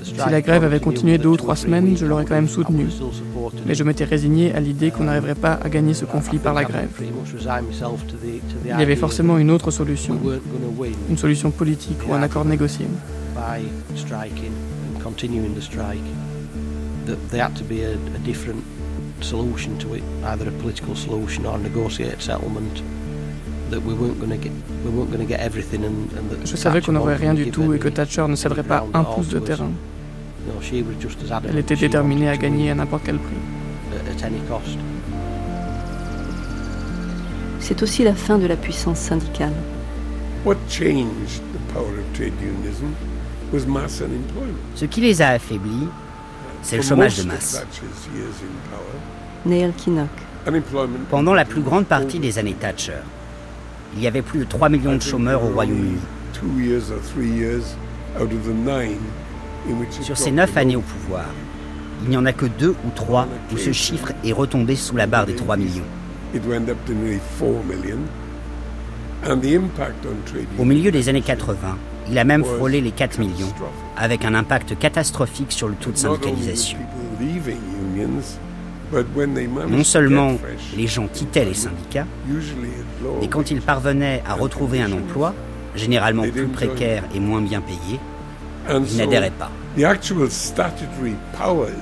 Si la grève avait continué deux ou trois semaines, je l'aurais quand même soutenu. Mais je m'étais résigné à l'idée qu'on n'arriverait pas à gagner ce conflit par la grève. Il y avait forcément une autre solution, une solution politique ou un accord négocié. solution to it, either a political solution or a negotiated settlement. Je savais qu'on n'aurait rien du tout et que Thatcher ne céderait pas un pouce de terrain. Elle était déterminée à gagner à n'importe quel prix. C'est aussi la fin de la puissance syndicale. Ce qui les a affaiblis, c'est le chômage de masse. Neil Kinnock. Pendant la plus grande partie des années Thatcher, il y avait plus de 3 millions de chômeurs au Royaume-Uni. Sur ces 9 années au pouvoir, il n'y en a que 2 ou 3 où ce chiffre est retombé sous la barre des 3 millions. Au milieu des années 80, il a même frôlé les 4 millions, avec un impact catastrophique sur le taux de syndicalisation. Non seulement les gens quittaient les syndicats, mais quand ils parvenaient à retrouver un emploi, généralement plus précaire et moins bien payé, ils n'adhéraient pas.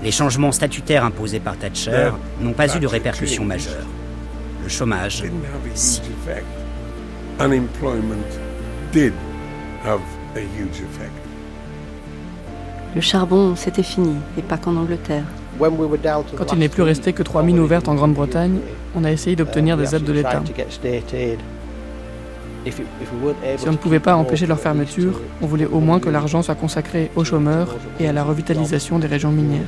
Les changements statutaires imposés par Thatcher n'ont pas eu de répercussions majeures. Le chômage, si. Le charbon, c'était fini, et pas qu'en Angleterre. Quand il n'est plus resté que trois mines ouvertes en Grande-Bretagne, on a essayé d'obtenir des aides de l'État. Si on ne pouvait pas empêcher leur fermeture, on voulait au moins que l'argent soit consacré aux chômeurs et à la revitalisation des régions minières.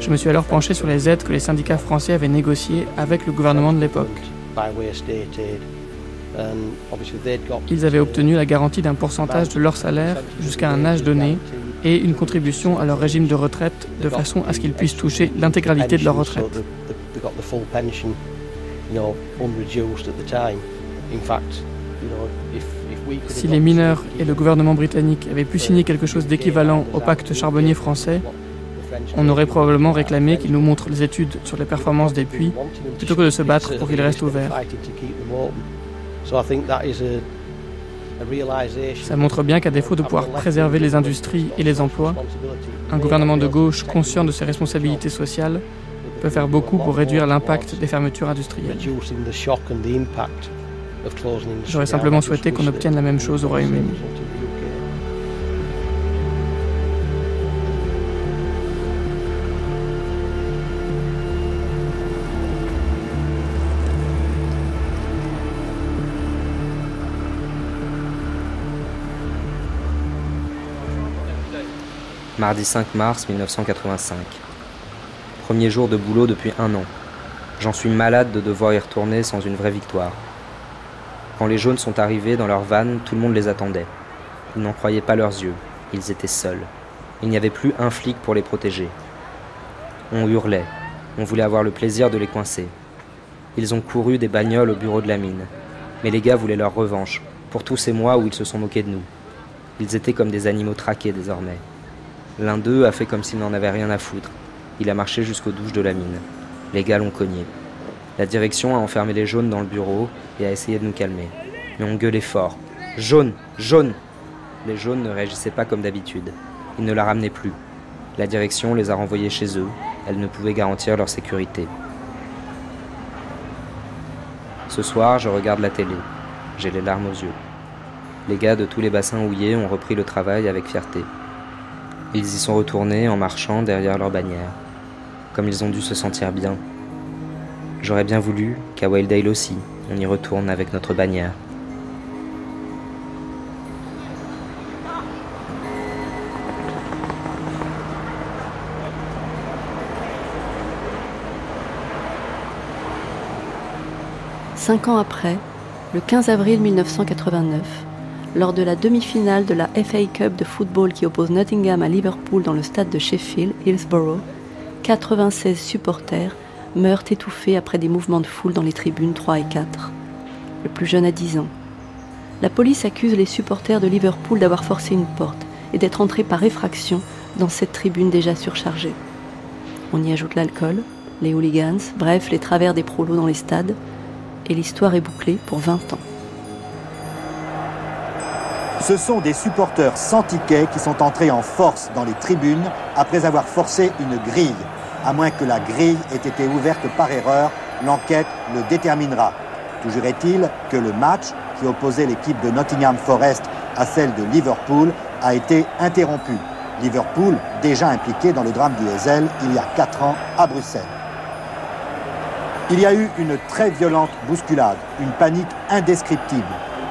Je me suis alors penché sur les aides que les syndicats français avaient négociées avec le gouvernement de l'époque. Ils avaient obtenu la garantie d'un pourcentage de leur salaire jusqu'à un âge donné et une contribution à leur régime de retraite de façon à ce qu'ils puissent toucher l'intégralité de leur retraite. Si les mineurs et le gouvernement britannique avaient pu signer quelque chose d'équivalent au pacte charbonnier français, on aurait probablement réclamé qu'ils nous montrent les études sur les performances des puits plutôt que de se battre pour qu'ils restent ouverts. Ça montre bien qu'à défaut de pouvoir préserver les industries et les emplois, un gouvernement de gauche conscient de ses responsabilités sociales peut faire beaucoup pour réduire l'impact des fermetures industrielles. J'aurais simplement souhaité qu'on obtienne la même chose au Royaume-Uni. Mardi 5 mars 1985. Premier jour de boulot depuis un an. J'en suis malade de devoir y retourner sans une vraie victoire. Quand les jaunes sont arrivés dans leur vanne, tout le monde les attendait. Ils n'en croyaient pas leurs yeux. Ils étaient seuls. Il n'y avait plus un flic pour les protéger. On hurlait. On voulait avoir le plaisir de les coincer. Ils ont couru des bagnoles au bureau de la mine. Mais les gars voulaient leur revanche, pour tous ces mois où ils se sont moqués de nous. Ils étaient comme des animaux traqués désormais. L'un d'eux a fait comme s'il n'en avait rien à foutre. Il a marché jusqu'aux douches de la mine. Les gars l'ont cogné. La direction a enfermé les jaunes dans le bureau et a essayé de nous calmer. Mais on gueulait fort. Jaune Jaune Les jaunes ne réagissaient pas comme d'habitude. Ils ne la ramenaient plus. La direction les a renvoyés chez eux. Elle ne pouvait garantir leur sécurité. Ce soir, je regarde la télé. J'ai les larmes aux yeux. Les gars de tous les bassins houillés ont repris le travail avec fierté. Ils y sont retournés en marchant derrière leur bannière, comme ils ont dû se sentir bien. J'aurais bien voulu qu'à Wildale aussi, on y retourne avec notre bannière. Cinq ans après, le 15 avril 1989, lors de la demi-finale de la FA Cup de football qui oppose Nottingham à Liverpool dans le stade de Sheffield, Hillsborough, 96 supporters meurent étouffés après des mouvements de foule dans les tribunes 3 et 4. Le plus jeune a 10 ans. La police accuse les supporters de Liverpool d'avoir forcé une porte et d'être entrés par effraction dans cette tribune déjà surchargée. On y ajoute l'alcool, les hooligans, bref, les travers des prolos dans les stades, et l'histoire est bouclée pour 20 ans. Ce sont des supporters sans ticket qui sont entrés en force dans les tribunes après avoir forcé une grille. À moins que la grille ait été ouverte par erreur, l'enquête le déterminera. Toujours est-il que le match qui opposait l'équipe de Nottingham Forest à celle de Liverpool a été interrompu. Liverpool, déjà impliqué dans le drame du Hazel il y a 4 ans à Bruxelles. Il y a eu une très violente bousculade, une panique indescriptible.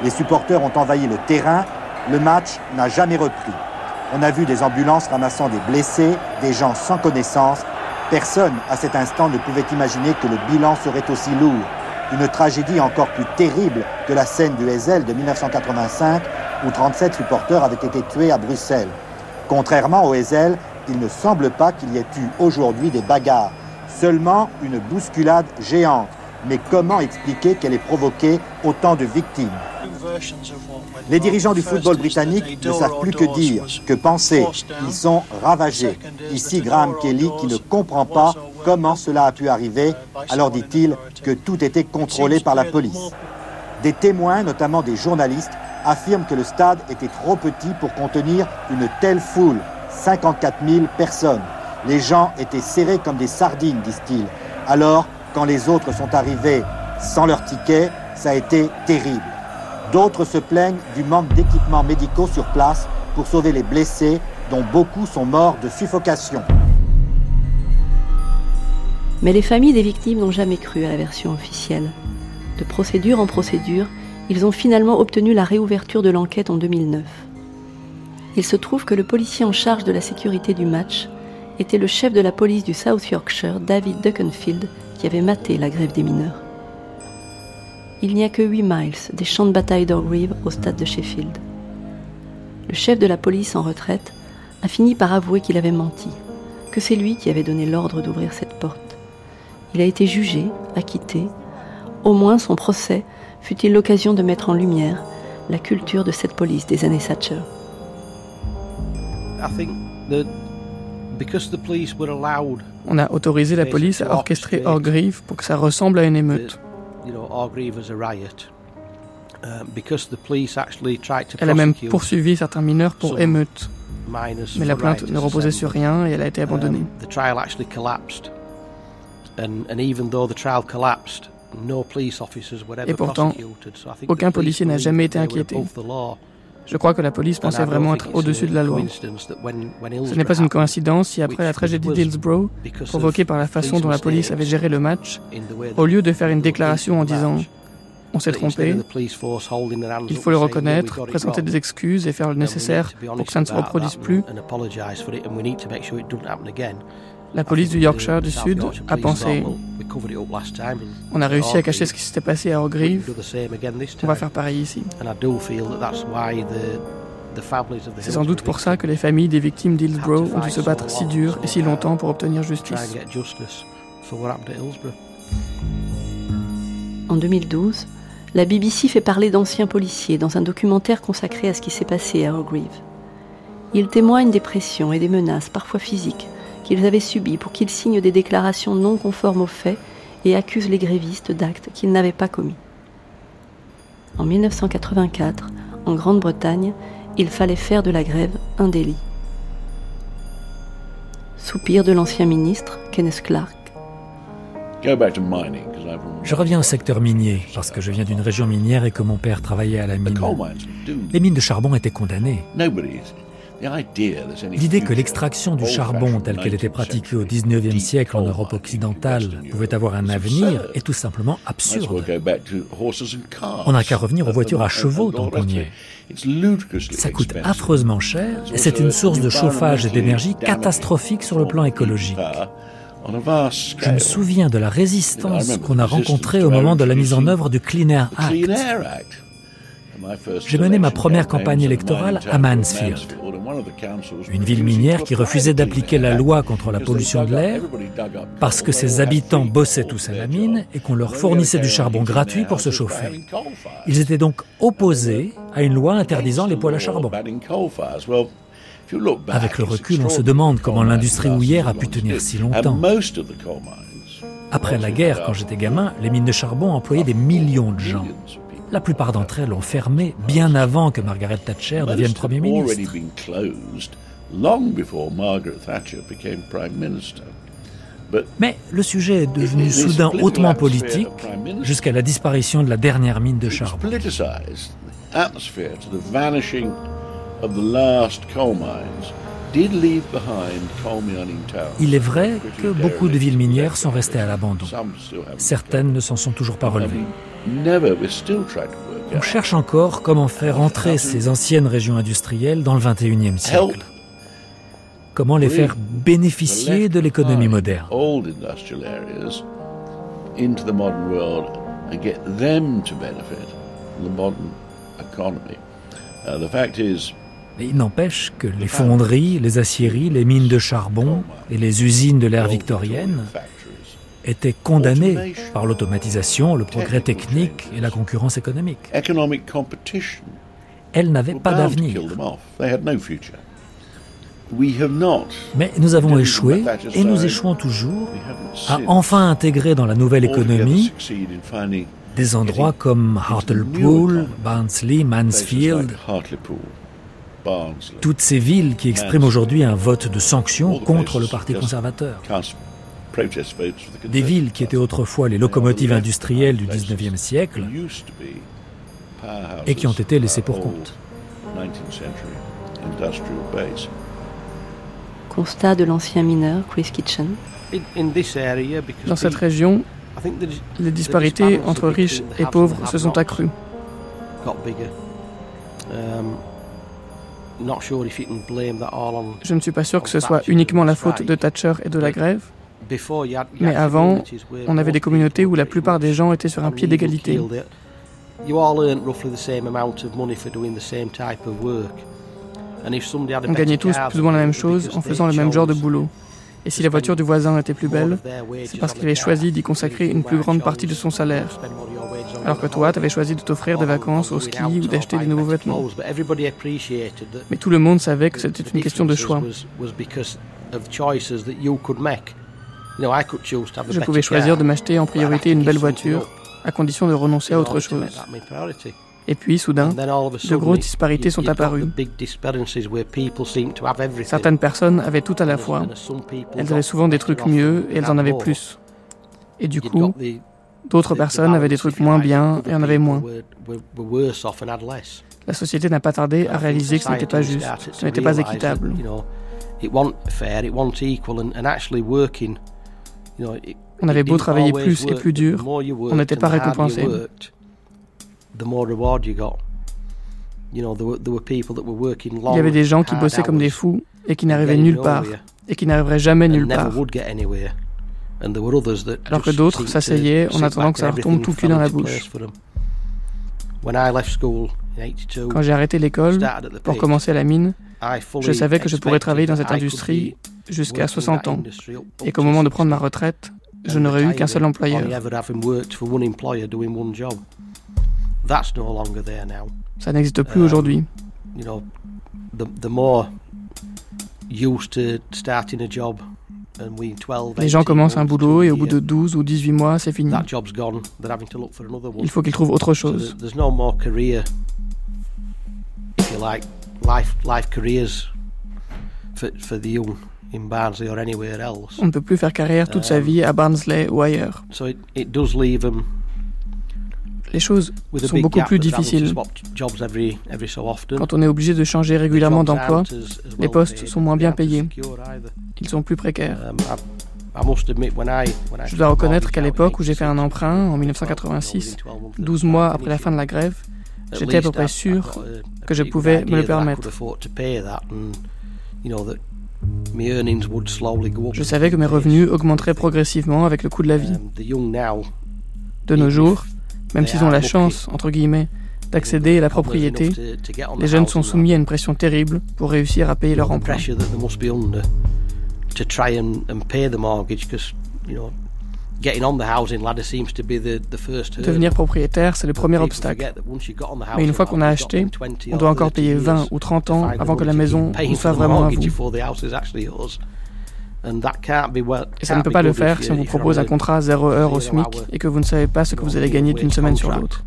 Les supporters ont envahi le terrain, le match n'a jamais repris. On a vu des ambulances ramassant des blessés, des gens sans connaissance. Personne à cet instant ne pouvait imaginer que le bilan serait aussi lourd. Une tragédie encore plus terrible que la scène du Heysel de 1985 où 37 supporters avaient été tués à Bruxelles. Contrairement au Heysel, il ne semble pas qu'il y ait eu aujourd'hui des bagarres, seulement une bousculade géante. Mais comment expliquer qu'elle ait provoqué autant de victimes Les dirigeants du football britannique ne savent plus que dire, que penser. Ils sont ravagés. Ici Graham Kelly qui ne comprend pas comment cela a pu arriver, alors dit-il que tout était contrôlé par la police. Des témoins, notamment des journalistes, affirment que le stade était trop petit pour contenir une telle foule, 54 000 personnes. Les gens étaient serrés comme des sardines, disent-ils. Alors, quand les autres sont arrivés sans leur ticket, ça a été terrible. D'autres se plaignent du manque d'équipements médicaux sur place pour sauver les blessés, dont beaucoup sont morts de suffocation. Mais les familles des victimes n'ont jamais cru à la version officielle. De procédure en procédure, ils ont finalement obtenu la réouverture de l'enquête en 2009. Il se trouve que le policier en charge de la sécurité du match était le chef de la police du South Yorkshire, David Duckenfield, qui avait maté la grève des mineurs. Il n'y a que 8 miles des champs de bataille d'Orgreave au stade de Sheffield. Le chef de la police en retraite a fini par avouer qu'il avait menti, que c'est lui qui avait donné l'ordre d'ouvrir cette porte. Il a été jugé, acquitté. Au moins son procès fut-il l'occasion de mettre en lumière la culture de cette police des années Thatcher. On a autorisé la police à orchestrer Orgreave pour que ça ressemble à une émeute. Elle a même poursuivi certains mineurs pour émeute. Mais la plainte ne reposait sur rien et elle a été abandonnée. Et pourtant, aucun policier n'a jamais été inquiété. Je crois que la police pensait vraiment être au-dessus de la loi. Ce n'est pas une coïncidence si après la tragédie d'Hillsborough, provoquée par la façon dont la police avait géré le match, au lieu de faire une déclaration en disant on s'est trompé, il faut le reconnaître, présenter des excuses et faire le nécessaire pour que ça ne se reproduise plus, la police du Yorkshire du Sud a pensé on a réussi à cacher ce qui s'était passé à Orgreave, on va faire pareil ici. C'est sans doute pour ça que les familles des victimes d'Hillsborough ont dû se battre si dur et si longtemps pour obtenir justice. En 2012, la BBC fait parler d'anciens policiers dans un documentaire consacré à ce qui s'est passé à Orgreave. Ils témoignent des pressions et des menaces, parfois physiques, qu'ils avaient subi pour qu'ils signent des déclarations non conformes aux faits et accusent les grévistes d'actes qu'ils n'avaient pas commis. En 1984, en Grande-Bretagne, il fallait faire de la grève un délit. Soupir de l'ancien ministre, Kenneth Clark. Je reviens au secteur minier parce que je viens d'une région minière et que mon père travaillait à la mine. Les mines de charbon étaient condamnées. L'idée que l'extraction du charbon telle qu'elle était pratiquée au XIXe siècle en Europe occidentale pouvait avoir un avenir est tout simplement absurde. On n'a qu'à revenir aux voitures à chevaux tant qu'on y est. Ça coûte affreusement cher et c'est une source de chauffage et d'énergie catastrophique sur le plan écologique. Je me souviens de la résistance qu'on a rencontrée au moment de la mise en œuvre du Clean Air Act. J'ai mené ma première campagne électorale à Mansfield, une ville minière qui refusait d'appliquer la loi contre la pollution de l'air parce que ses habitants bossaient tous à la mine et qu'on leur fournissait du charbon gratuit pour se chauffer. Ils étaient donc opposés à une loi interdisant les poêles à charbon. Avec le recul, on se demande comment l'industrie houillère a pu tenir si longtemps. Après la guerre, quand j'étais gamin, les mines de charbon employaient des millions de gens. La plupart d'entre elles ont fermé bien avant que Margaret Thatcher devienne Premier ministre. Mais le sujet est devenu soudain hautement politique jusqu'à la disparition de la dernière mine de charbon. Il est vrai que beaucoup de villes minières sont restées à l'abandon. Certaines ne s'en sont toujours pas relevées. On cherche encore comment faire entrer ces anciennes régions industrielles dans le 21e siècle. Comment les faire bénéficier de l'économie moderne. Mais il n'empêche que les fonderies, les aciéries, les mines de charbon et les usines de l'ère victorienne étaient condamnées par l'automatisation, le progrès technique et la concurrence économique. Elles n'avaient pas d'avenir. Mais nous avons échoué, et nous échouons toujours, à enfin intégrer dans la nouvelle économie des endroits comme Hartlepool, Barnsley, Mansfield, toutes ces villes qui expriment aujourd'hui un vote de sanction contre le Parti conservateur. Des villes qui étaient autrefois les locomotives industrielles du 19e siècle et qui ont été laissées pour compte. Constat de l'ancien mineur Chris Kitchen. Dans cette région, les disparités entre riches et pauvres se sont accrues. Je ne suis pas sûr que ce soit uniquement la faute de Thatcher et de la grève, mais avant, on avait des communautés où la plupart des gens étaient sur un pied d'égalité. On gagnait tous plus ou moins la même chose en faisant le même genre de boulot. Et si la voiture du voisin était plus belle, c'est parce qu'il avait choisi d'y consacrer une plus grande partie de son salaire. Alors que toi, tu avais choisi de t'offrir des vacances au ski ou d'acheter des nouveaux vêtements. Mais tout le monde savait que c'était une question de choix. Je pouvais choisir de m'acheter en priorité une belle voiture, à condition de renoncer à autre chose. Et puis, soudain, de grosses disparités sont apparues. Certaines personnes avaient tout à la fois. Elles avaient souvent des trucs mieux et elles en avaient plus. Et du coup, d'autres personnes avaient des trucs moins bien et en avaient moins. La société n'a pas tardé à réaliser que ce n'était pas juste, ce n'était pas équitable. On avait beau travailler plus et plus dur, on n'était pas récompensé. Il y avait des gens qui bossaient comme des fous et qui n'arrivaient nulle part et qui n'arriveraient jamais nulle part. Alors que d'autres s'asseyaient en attendant que ça leur tombe tout cuit dans la bouche. Quand j'ai arrêté l'école pour commencer à la mine, je savais que je pourrais travailler dans cette industrie jusqu'à 60 ans et qu'au moment de prendre ma retraite, je n'aurais eu qu'un seul employeur. Ça n'existe plus aujourd'hui. Les gens commencent un boulot et au bout de 12 ou 18 mois, c'est fini. Il faut qu'ils trouvent autre chose. On ne peut plus faire carrière toute sa vie à Barnsley ou ailleurs les choses sont beaucoup plus difficiles. Quand on est obligé de changer régulièrement d'emploi, les postes sont moins bien payés. Ils sont plus précaires. Um, Je dois reconnaître qu'à l'époque où j'ai fait un emprunt, en 1986, 12 mois après la fin de la grève, j'étais à peu près sûr que je pouvais me le permettre. Je savais que mes revenus augmenteraient progressivement avec le coût de la vie. Um, de nos jours, même s'ils ont la chance, entre guillemets, d'accéder à la propriété, les jeunes sont soumis à une pression terrible pour réussir à payer leur emprunt. Devenir propriétaire, c'est le premier obstacle. Mais une fois qu'on a acheté, on doit encore payer 20 ou 30 ans avant que la maison nous soit vraiment à vous. Et ça ne peut pas le faire si on vous propose un contrat 0 heure au SMIC et que vous ne savez pas ce que vous allez gagner d'une semaine sur l'autre.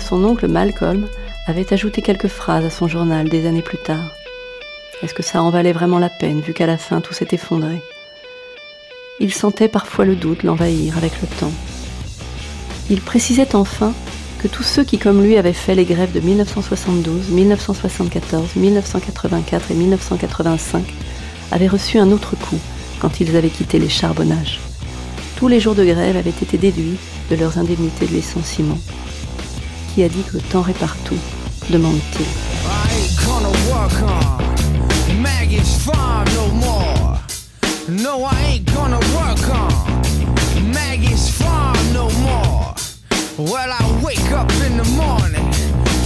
Son oncle Malcolm avait ajouté quelques phrases à son journal des années plus tard. Est-ce que ça en valait vraiment la peine vu qu'à la fin tout s'est effondré? Il sentait parfois le doute l'envahir avec le temps. Il précisait enfin que tous ceux qui, comme lui, avaient fait les grèves de 1972, 1974, 1984 et 1985 avaient reçu un autre coup quand ils avaient quitté les charbonnages. Tous les jours de grève avaient été déduits de leurs indemnités de licenciement. Qui a dit que le temps répare tout demande-t-il. Well, I wake up in the morning,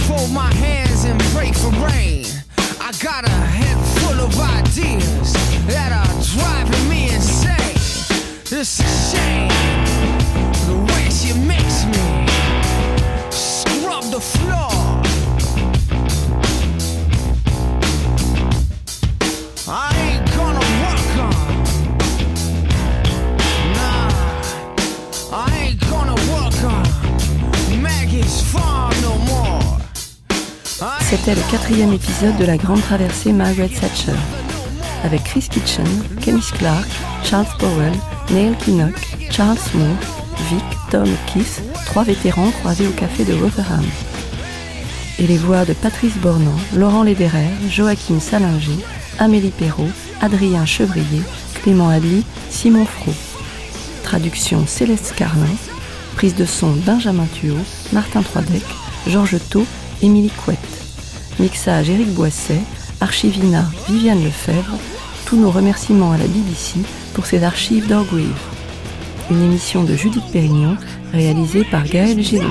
fold my hands and pray for rain. I got a head full of ideas that are driving me insane. It's a shame the way she makes me scrub the floor. C'était le quatrième épisode de la grande traversée Margaret Thatcher, avec Chris Kitchen, Kenny Clark, Charles Powell, Neil Kinnock, Charles Moore, Vic, Tom et Keith, trois vétérans croisés au café de Rotherham. Et les voix de Patrice Bornand, Laurent Lederer, Joachim Salinger, Amélie Perrault, Adrien Chevrier, Clément Adly, Simon Fro. Traduction Céleste Carlin, prise de son Benjamin Thuot, Martin Troidec, Georges Thau, Émilie Couette. Mixage Éric Boisset, Archivina Viviane Lefebvre, tous nos remerciements à la BBC pour ses archives d'Orgrive. Une émission de Judith Pérignon réalisée par Gaël Giraud.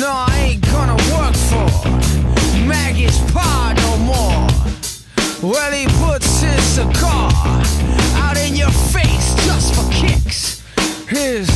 No, I ain't gonna work for Maggie's pa no more. Well, he puts his cigar out in your face just for kicks. His